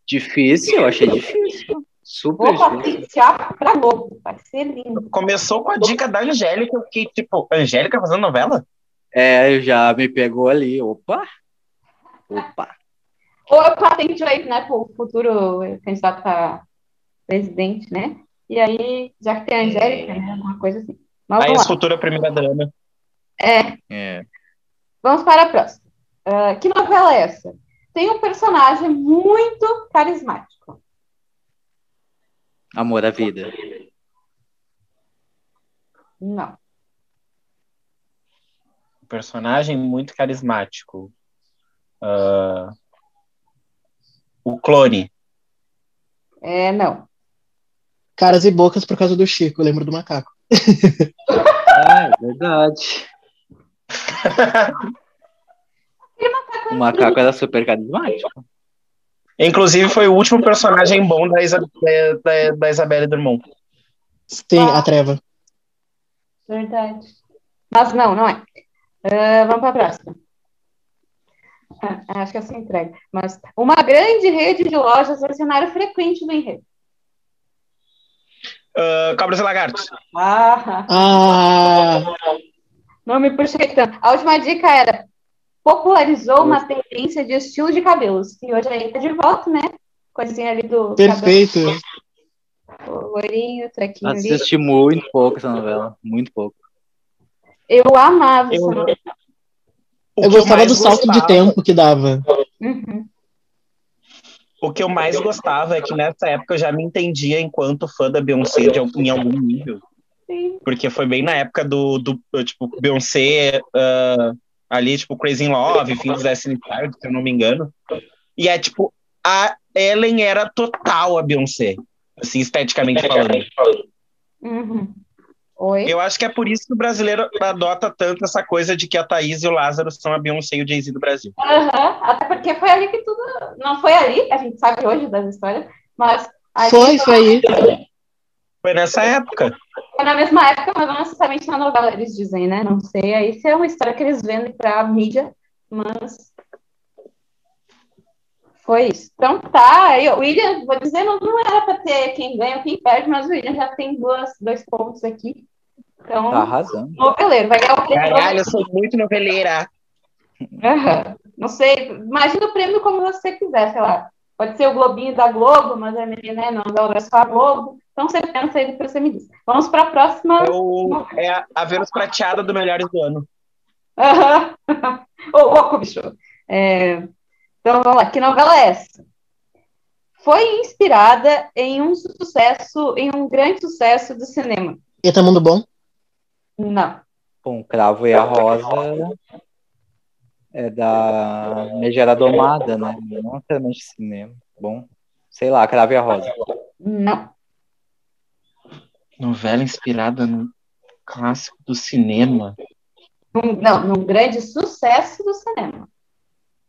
Difícil, eu achei difícil. Super Vou difícil. patentear pra Globo. Vai ser lindo. começou com a dica da Angélica, eu fiquei tipo, Angélica fazendo novela? É, já me pegou ali. Opa! Opa! Ou eu patenteo aí, né, pro futuro candidato a presidente, né? E aí, já que tem a Angélica, né, alguma coisa assim. Mas Aí vamos a futura primeira dama. É, É. Vamos para a próxima. Ah, que novela é essa? tem um personagem muito carismático. Amor à vida. Não. Personagem muito carismático. Ah, o clone. É, não. Caras e bocas por causa do Chico, eu lembro do macaco. Ah, é verdade. *laughs* O macaco era super carismático. Inclusive, foi o último personagem bom da, Isa, da, da Isabelle Drummond. Sim, a treva. Verdade. Mas não, não é. Ah, vamos para a próxima. Ah, acho que essa entrega. Mas uma grande rede de lojas é cenário frequente do enredo. Ah, Cobras e Lagartos. Ah, Ah, não me puxei tanto. A última dica era popularizou uma tendência de estilo de cabelos. E hoje aí tá de volta, né? Coisinha ali do perfeito. cabelo loirinho, trequinho ali. Assisti muito pouco essa novela. Muito pouco. Eu amava Eu- essa novela. Eu que gostava do salto de gostava- tempo que dava. O que eu mais gostava é que nessa época eu já me entendia enquanto fã da Beyoncé de, em algum nível. Sim. Porque foi bem na época do, do tipo, Beyoncé ah, ali, tipo, Crazy in Love, fim dos Destiny Child, se eu não me engano. E é tipo, a Ellen era total a Beyoncé, assim, esteticamente falando. Uhum. Oi? Eu acho que é por isso que o brasileiro adota tanto essa coisa de que a Thaís e o Lázaro são a Beyoncé e o Jay-Z do Brasil. Aham, Até porque foi ali que tudo. Não foi ali, a gente sabe hoje das histórias, mas. Foi, foi aí. Foi nessa época. Foi na mesma época, mas não necessariamente na novela, eles dizem, né? Não sei. Aí se é uma história que eles vendem pra mídia, mas. Foi isso. Então tá, aí o William, vou dizer, não, não era pra ter quem ganha ou quem perde, mas o William já tem duas, dois pontos aqui. Então, Tá arrasando. noveleiro, vai ganhar o prêmio. Caralho, eu sou muito noveleira. Aham. Não sei, imagina o prêmio como você quiser, sei lá. Pode ser o Globinho da Globo, mas é né, não é só a Globo. Então você pensa aí, depois você me diz. Vamos para a próxima. É, o, é a, a Vênus prateada do Melhores do Ano. Aham. *laughs* Ô, louco, bicho. É, Então vamos lá, que novela é essa? Foi inspirada em um sucesso, em um grande sucesso do cinema. Eita, mundo bom? Não. Bom, Cravo e a Rosa é da Megera Domada, né? Não necessariamente cinema. Bom, sei lá, Cravo e a Rosa. Não. Novela inspirada no clássico do cinema. Não, num grande sucesso do cinema.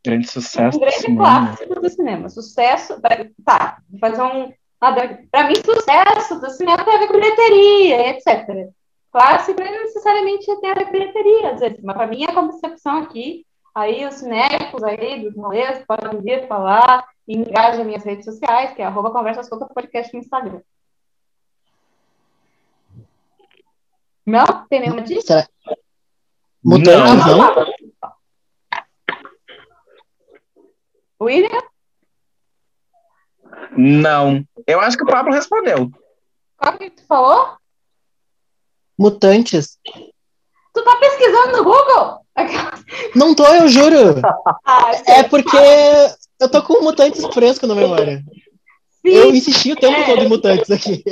Grande sucesso um do grande cinema. clássico do cinema. Sucesso. Tá, vou fazer um. Para mim, sucesso do cinema tem a ver com bilheteria, etc. Clássico não necessariamente tem a ver com bilheteria, às vezes, mas para mim é a concepção aqui. Aí os cinéficos aí dos moleques podem vir falar e engajem minhas redes sociais, que é arroba conversa solta podcast no Instagram. Não? Tem nenhuma dica? Será? Mutantes, Não. não? William? Não. Eu acho que o Pablo respondeu. Qual que tu falou? Mutantes. Tu tá pesquisando no Google? *laughs* Não tô, eu juro. Ah, É porque eu tô com mutantes fresco na memória. Eu insisti o tempo É. todo em mutantes aqui.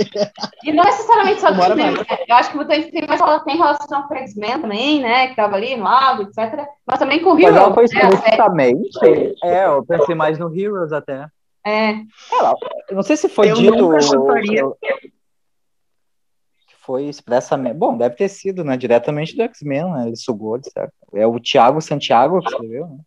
E não necessariamente só do Bora cinema, né? Eu acho que o Mutantes tem, mas ela tem relação com o X-Men também, né? Que tava ali no etc. Mas também com o Mas Hero. ela foi né? Explicitamente. É, eu pensei mais no Heroes até. É. Ela, eu não sei se foi Eu dito. nunca chutaria. que Foi expressamente. Bom, deve ter sido, né? Diretamente do X-Men, né? Ele sugou, certo? É o Thiago Santiago que escreveu, né?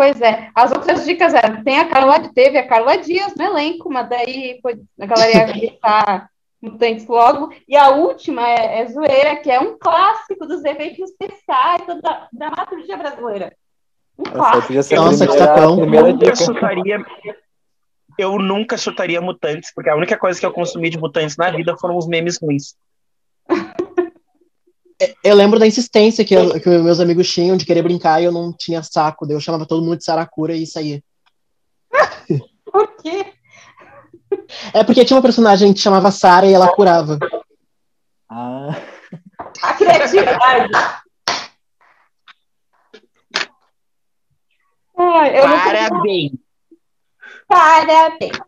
Pois é. As outras dicas eram: tem a Carla, teve a Carla Dias no elenco, mas daí foi, a galera ia gritar *laughs* Mutantes logo. E a última é, é Zoeira, que é um clássico dos efeitos especiais da dramaturgia brasileira. Um clássico. Nossa, que tapão. nunca chutaria. Eu nunca chutaria mutantes, porque a única coisa que eu consumi de mutantes na vida foram os memes ruins. *laughs* Eu lembro da insistência que, eu- que meus amigos tinham de querer brincar e eu não tinha saco. Daí eu chamava todo mundo de Saracura e isso aí. *laughs* Por quê? É porque tinha uma personagem que chamava Sara e ela curava. Ah, A criatividade. Ai, eu não Parabéns. Parabéns.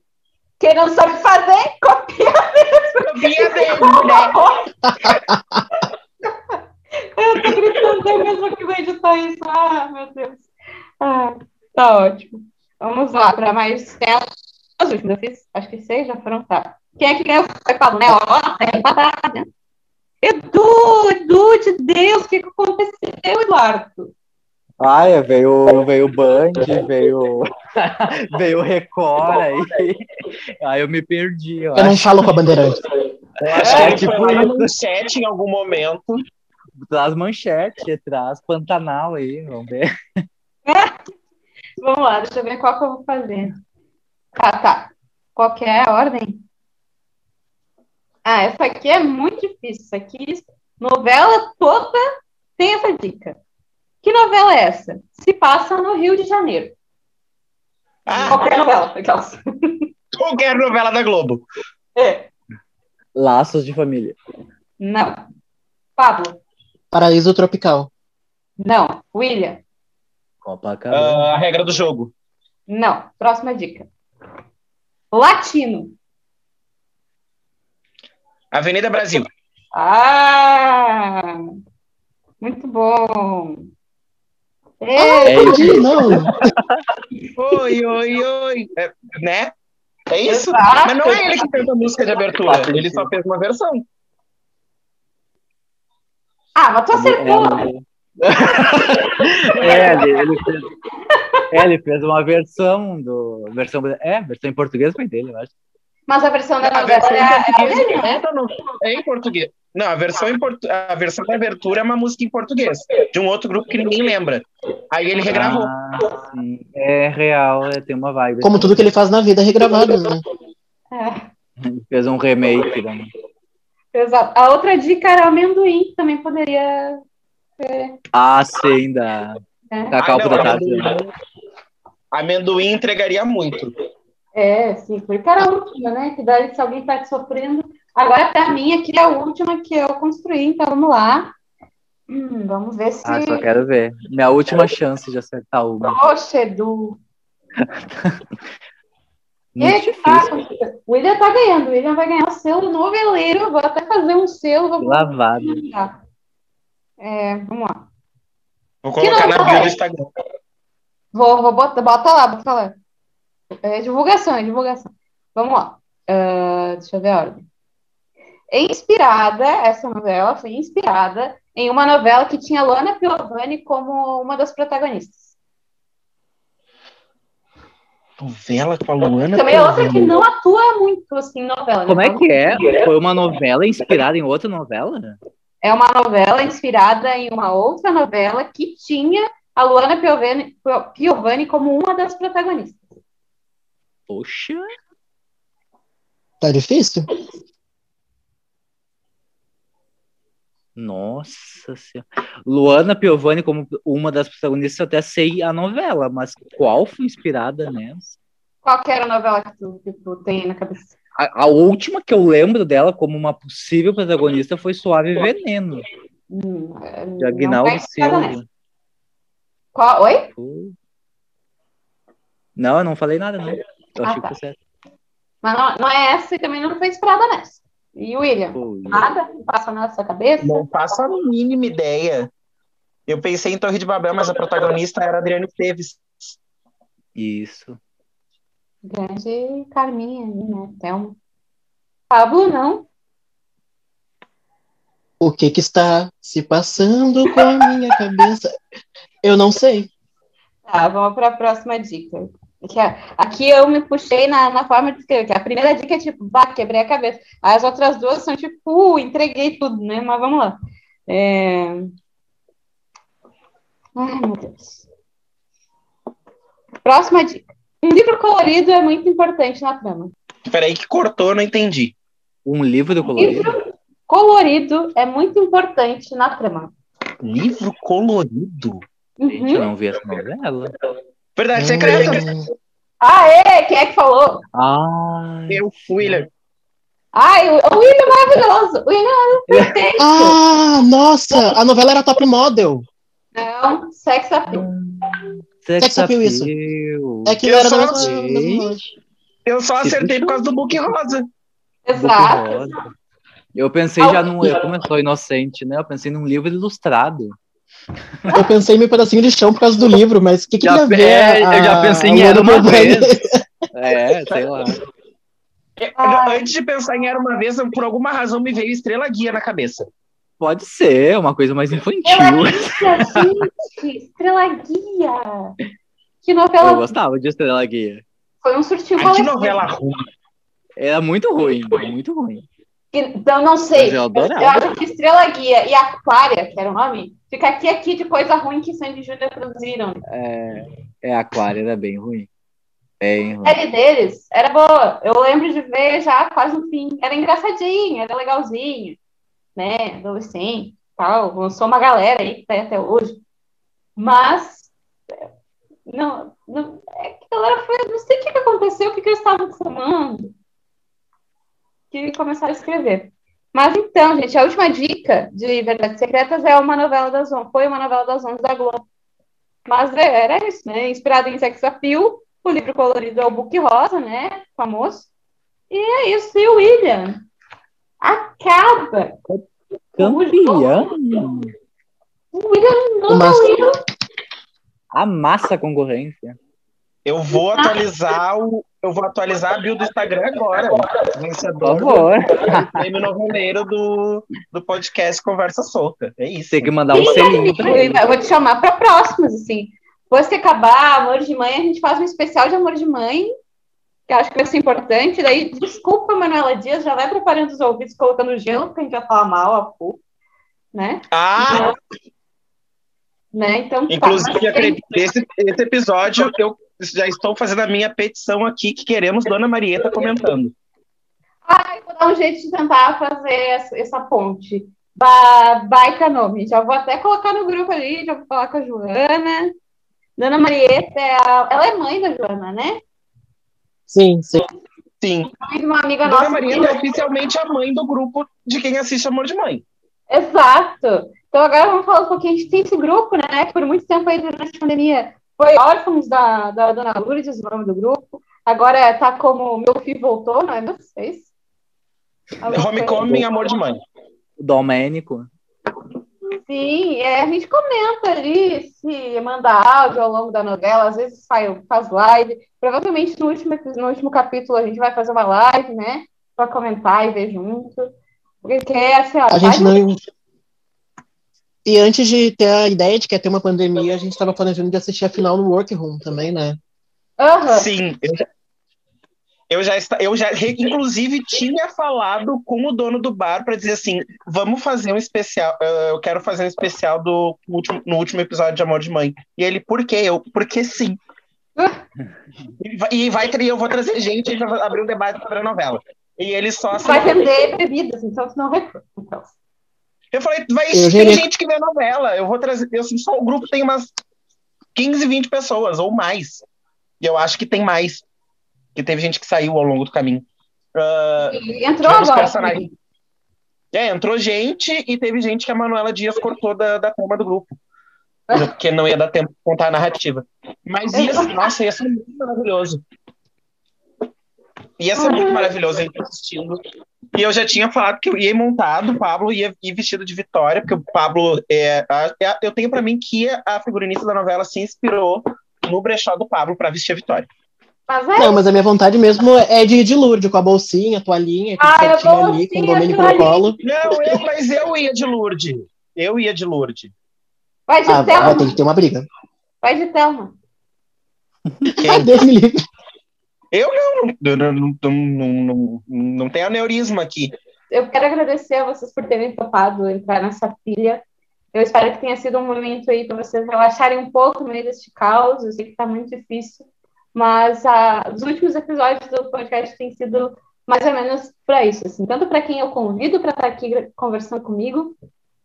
Quem não sabe fazer, copia Copia mesmo, né? *laughs* Eu tô gritando eu mesmo que vou editar isso. Ah, meu Deus. Ah, tá ótimo. Vamos lá, para mais telas. As últimas, eu fiz, acho que seis já foram, tá. Quem é que ganhou? Foi Paulo, né? Ó, tá empatado, né? Edu, Edu, de Deus, o que, que aconteceu, Eduardo? Ai, veio, veio o Band, veio, veio o Record aí. Aí eu me perdi. Eu, Eu não falo com a Bandeirante. Eu acho É, que ele tipo foi lá chat em algum momento. Traz manchete, traz Pantanal aí, vamos ver. *laughs* Vamos lá, deixa eu ver qual que eu vou fazer. Tá, tá. Qual que é a ordem? Ah, essa aqui é muito difícil. Essa aqui, novela toda tem essa dica. Que novela é essa? Se passa no Rio de Janeiro. Ah, Qualquer novela. aquelas. qualquer novela da Globo. É. Laços de família. Não. Pablo. Paraíso Tropical. Não. William. Copacabana. Ah, a regra do jogo. Não. Próxima dica. Latino. Avenida Brasil. Ah! Muito bom. Ah, É, não. Oi, oi, oi. É, né? É isso? Exato. Mas não é ele que fez a música de abertura. Ele só fez uma versão. Ah, mas tu acertou. É, ele, ele fez, é, ele fez uma versão do. Versão, é, versão em português foi dele, eu acho. Mas a versão da novela é é né? no- é em português. Não, a versão, em portu... a versão da abertura é uma música em português, de um outro grupo que ninguém lembra. Aí ele regravou. Ah, sim. É real, é, tem uma vibe. Como tudo que ele faz na vida é regravado, né? É, Ele fez um remake. Da... exato. A outra dica era amendoim, que também poderia. Ah, sim, da É, Cacau Ah, não, da tarde. né? amendoim, amendoim entregaria muito. é sim, porque era a última, né? Que daí se alguém tá sofrendo. Agora, pra mim, aqui é a última que eu construí, então vamos lá. Hum, vamos ver se. Ah, só quero ver. Minha última chance de acertar uma. Poxa, Edu. E *laughs* aí, Muito tá? difícil. O William tá ganhando. O William vai ganhar o selo noveleiro. Vou até fazer um selo. Vou Lavado. É, vamos lá. Vou colocar na não bio do Instagram. Vou, vou botar, bota lá, bota lá. É divulgação, é divulgação. Vamos lá. Ah, deixa eu ver a ordem. É inspirada, essa novela foi inspirada em uma novela que tinha Luana Piovani como uma das protagonistas. Novela com a Luana. Também é outra que não atua muito assim novela. né? Como é que é? Foi uma novela inspirada em outra novela? É uma novela inspirada em uma outra novela que tinha a Luana Piovani, Piovani como uma das protagonistas. Poxa. Tá difícil? Nossa senhora. Luana Piovani como uma das protagonistas, eu até sei a novela, mas qual foi inspirada nessa? Qual que era a novela que tu, que tu tem na cabeça? A, a última que eu lembro dela como uma possível protagonista foi Suave Veneno, Hum, de Agnaldo. Silva. Qual? Oi? Não, eu não falei nada, não. Eu Ah, achei tá. que foi certo. Mas não, não é essa e também não foi inspirada nessa. E o William? Nada? Não passa nada na sua cabeça? Não faço a mínima ideia. Eu pensei em Torre de Babel, mas a protagonista era a Adriane Teves. Isso. Grande Carminha ali, né? Thelma. Pablo, não. O que que está se passando com a minha cabeça? Eu não sei. Tá, vamos para a próxima dica. Que é- Aqui eu me puxei na, na forma de escrever, que a primeira dica é tipo, bah, quebrei a cabeça. As outras duas são tipo, uh, entreguei tudo, né? Mas vamos lá. É... Ai, meu Deus. Próxima dica. Um livro colorido é muito importante na trama. Peraí, que cortou, não entendi. Um livro colorido. Livro colorido é muito importante na trama. Livro colorido? Gente, eu Uhum. não vi essa novela. Verdade secreta. Hum, Aê, quem é que falou? Ai, Eu fui, William. Ai, o o William é maravilhoso. O William é perfeito. Ah, nossa! A novela era Top Model. Não, sex appeal. Sex Sex appeal, isso. É que Eu era só da mesma. Eu só acertei por causa do book rosa. Book Exato. rosa. Eu pensei já num. Eu, como eu sou inocente, né? Eu pensei num livro ilustrado. Eu pensei em meu pedacinho de chão por causa do livro, mas o que, que Já ia ver? pe- a- eu já pensei em Era uma vez. *laughs* É, sei lá. Eu- Ah. Antes de pensar em Era Uma Vez, eu, por alguma razão me veio Estrela Guia na cabeça. Pode ser, uma coisa mais infantil. Estrela Guia, gente! Estrela Guia! Que Eu novela gostava de Estrela Guia. foi um surtinho Ai, que novela ruim. Era muito ruim, muito ruim. Então, não sei. Mas eu Eu, adorava. eu acho que Estrela Guia e Aquária, que era o nome, fica aqui aqui de coisa ruim que Sandy e Júlia produziram. É, é Aquário era bem ruim. Bem ruim. A série deles era boa. Eu lembro de ver já quase no fim. Era engraçadinho, era legalzinho. Né? Adolescente, tal. Lançou uma galera aí que tá aí até hoje. Mas. Não, não, é que a galera foi. Não sei o que, aconteceu, o que, que eles estavam fumando. Que começaram a escrever. Mas então, gente, a última dica de Verdades Secretas é uma novela das 11. Foi uma novela das 11 da Globo. Mas é, era isso, né? Inspirado em Sex Appeal. O livro colorido é o Book Rosa, né? Famoso. E é isso. E o William acaba. Campeão! O William não é William. Amassa a concorrência. Eu vou atualizar o. Eu vou atualizar a bio do Instagram agora. Por Vencedor do favor. prêmio noveleiro do, do podcast Conversa Solta. É isso. Tem que mandar um selinho pra ele. Eu vou te chamar para próximas, assim. Depois que acabar Amor de Mãe, a gente faz um especial de Amor de Mãe, que eu acho que vai ser importante. Daí, desculpa, Manuela Dias, já vai preparando os ouvidos, colocando gelo, porque a gente vai falar mal a pouco, né? Ah, né? Então, tá. inclusive, acredito, esse, esse episódio eu já estou fazendo a minha petição aqui que queremos Dona Marieta comentando. Ah, eu vou dar um jeito de tentar fazer essa, essa ponte. Ba baita nome. Já vou até colocar no grupo ali, já vou falar com a Joana. Dona Marieta, é a... ela é mãe da Joana, né? Sim, sim. Sim. Mãe de uma amiga Dona nossa. Marieta é oficialmente a mãe do grupo de quem assiste Amor de Mãe. Exato. Então agora vamos falar um pouquinho. A gente tem esse grupo, né? Que por muito tempo aí durante a pandemia foi órfãos da, da Dona Lourdes, o nome do grupo. Agora tá como Meu Filho Voltou, não é de vocês? Homecoming, Amor de Mãe. O Domênico. Sim, é, a gente comenta ali, se manda áudio ao longo da novela, às vezes faz, faz live. Provavelmente no último, no último capítulo a gente vai fazer uma live, né? Pra comentar e ver junto. Porque, assim, ó, A gente vai- não. E antes de ter a ideia de que ia ter uma pandemia, a gente estava planejando de assistir a final no Workroom também, né? Aham. Sim, eu já, eu já, inclusive tinha falado com o dono do bar para dizer assim, vamos fazer um especial, eh, eu quero fazer um especial do último, no último episódio de Amor de Mãe. E ele, por quê? Eu, porque sim. *laughs* e vai, ter- eu vou trazer gente, a gente vai abrir um debate sobre a novela. E ele só Vai vender bebidas, então se não. Então. Eu falei, vai Eu tem gerei- gente que vê novela, eu vou trazer, eu, assim, só o grupo tem umas 15, 20 pessoas, ou mais. E eu acho que tem mais. Que teve gente que saiu ao longo do caminho. E entrou agora. personagens- É, entrou gente e teve gente que a Manuela Dias cortou da, da turma do grupo. Porque não ia dar tempo de contar a narrativa. Mas *laughs* ia, nossa, ia ser muito maravilhoso. Ia ser muito maravilhoso ele assistindo. E eu já tinha falado que eu ia ir montado, o Pablo ia ir vestido de Vitória, porque o Pablo é. a- é- eu tenho pra mim que a figurinista da novela se inspirou no brechó do Pablo pra vestir a Vitória. Mas é, Não, mas a minha vontade mesmo é de ir de Lourdes, com a bolsinha, a toalhinha, tudo Ah, a certinho ali, com o bolsinha, toalhinha. no colo. Não, eu, mas eu ia de Lourdes. Eu ia de Lourdes. vai de Ah, vai Thelma. ter que ter uma briga. Vai de Thelma. Ah, Deus me livre. Eu não, não, não, não, não, tem aneurisma aqui. Eu quero agradecer a vocês por terem topado entrar nessa pilha. Eu espero que tenha sido um momento aí para vocês relaxarem um pouco no meio deste caos. Eu sei que está muito difícil, mas ah, os últimos episódios do podcast têm sido mais ou menos para isso, assim, tanto para quem eu convido para estar aqui conversando comigo,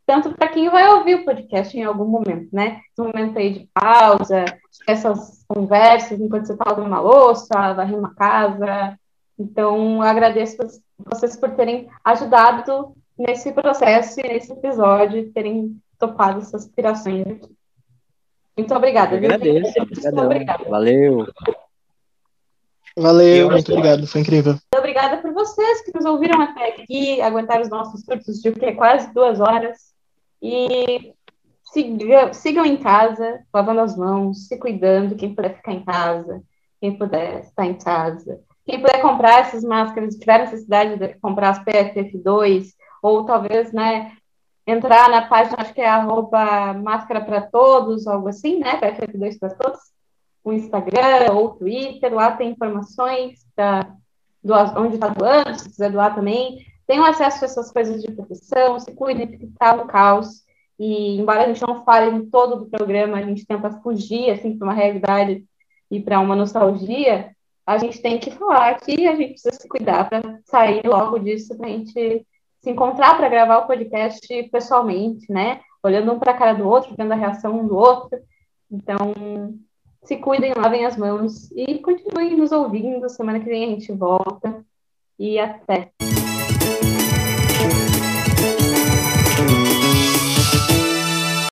tanto para quem vai ouvir o podcast em algum momento, né? Esse momento aí de pausa, essas conversas enquanto você está lavando uma louça, varrendo uma casa. Então, eu agradeço vocês por terem ajudado nesse processo e nesse episódio, terem topado essas aspirações aqui. Muito obrigada. Eu agradeço. Muito obrigada. Valeu. Valeu, muito obrigado, foi incrível. Muito obrigada por vocês que nos ouviram até aqui, aguentaram os nossos surtos de quase duas horas. E sigam, sigam em casa, lavando as mãos, se cuidando, quem puder ficar em casa, quem puder estar em casa. Quem puder comprar essas máscaras, se tiver necessidade de comprar as PFF2, ou talvez, né, entrar na página, acho que é arroba máscara para todos, algo assim, né, PFF2 para todos, o Instagram ou o Twitter, lá tem informações da, do, onde está doando, se quiser doar também. Tenham acesso a essas coisas de proteção, se cuidem, porque está um caos. E, embora a gente não fale em todo o programa, a gente tenta fugir, assim, para uma realidade e para uma nostalgia, a gente tem que falar que a gente precisa se cuidar para sair logo disso, para a gente se encontrar para gravar o podcast pessoalmente, né? Olhando um para a cara do outro, vendo a reação um do outro. Então, se cuidem, lavem as mãos e continuem nos ouvindo. Semana que vem a gente volta. E até.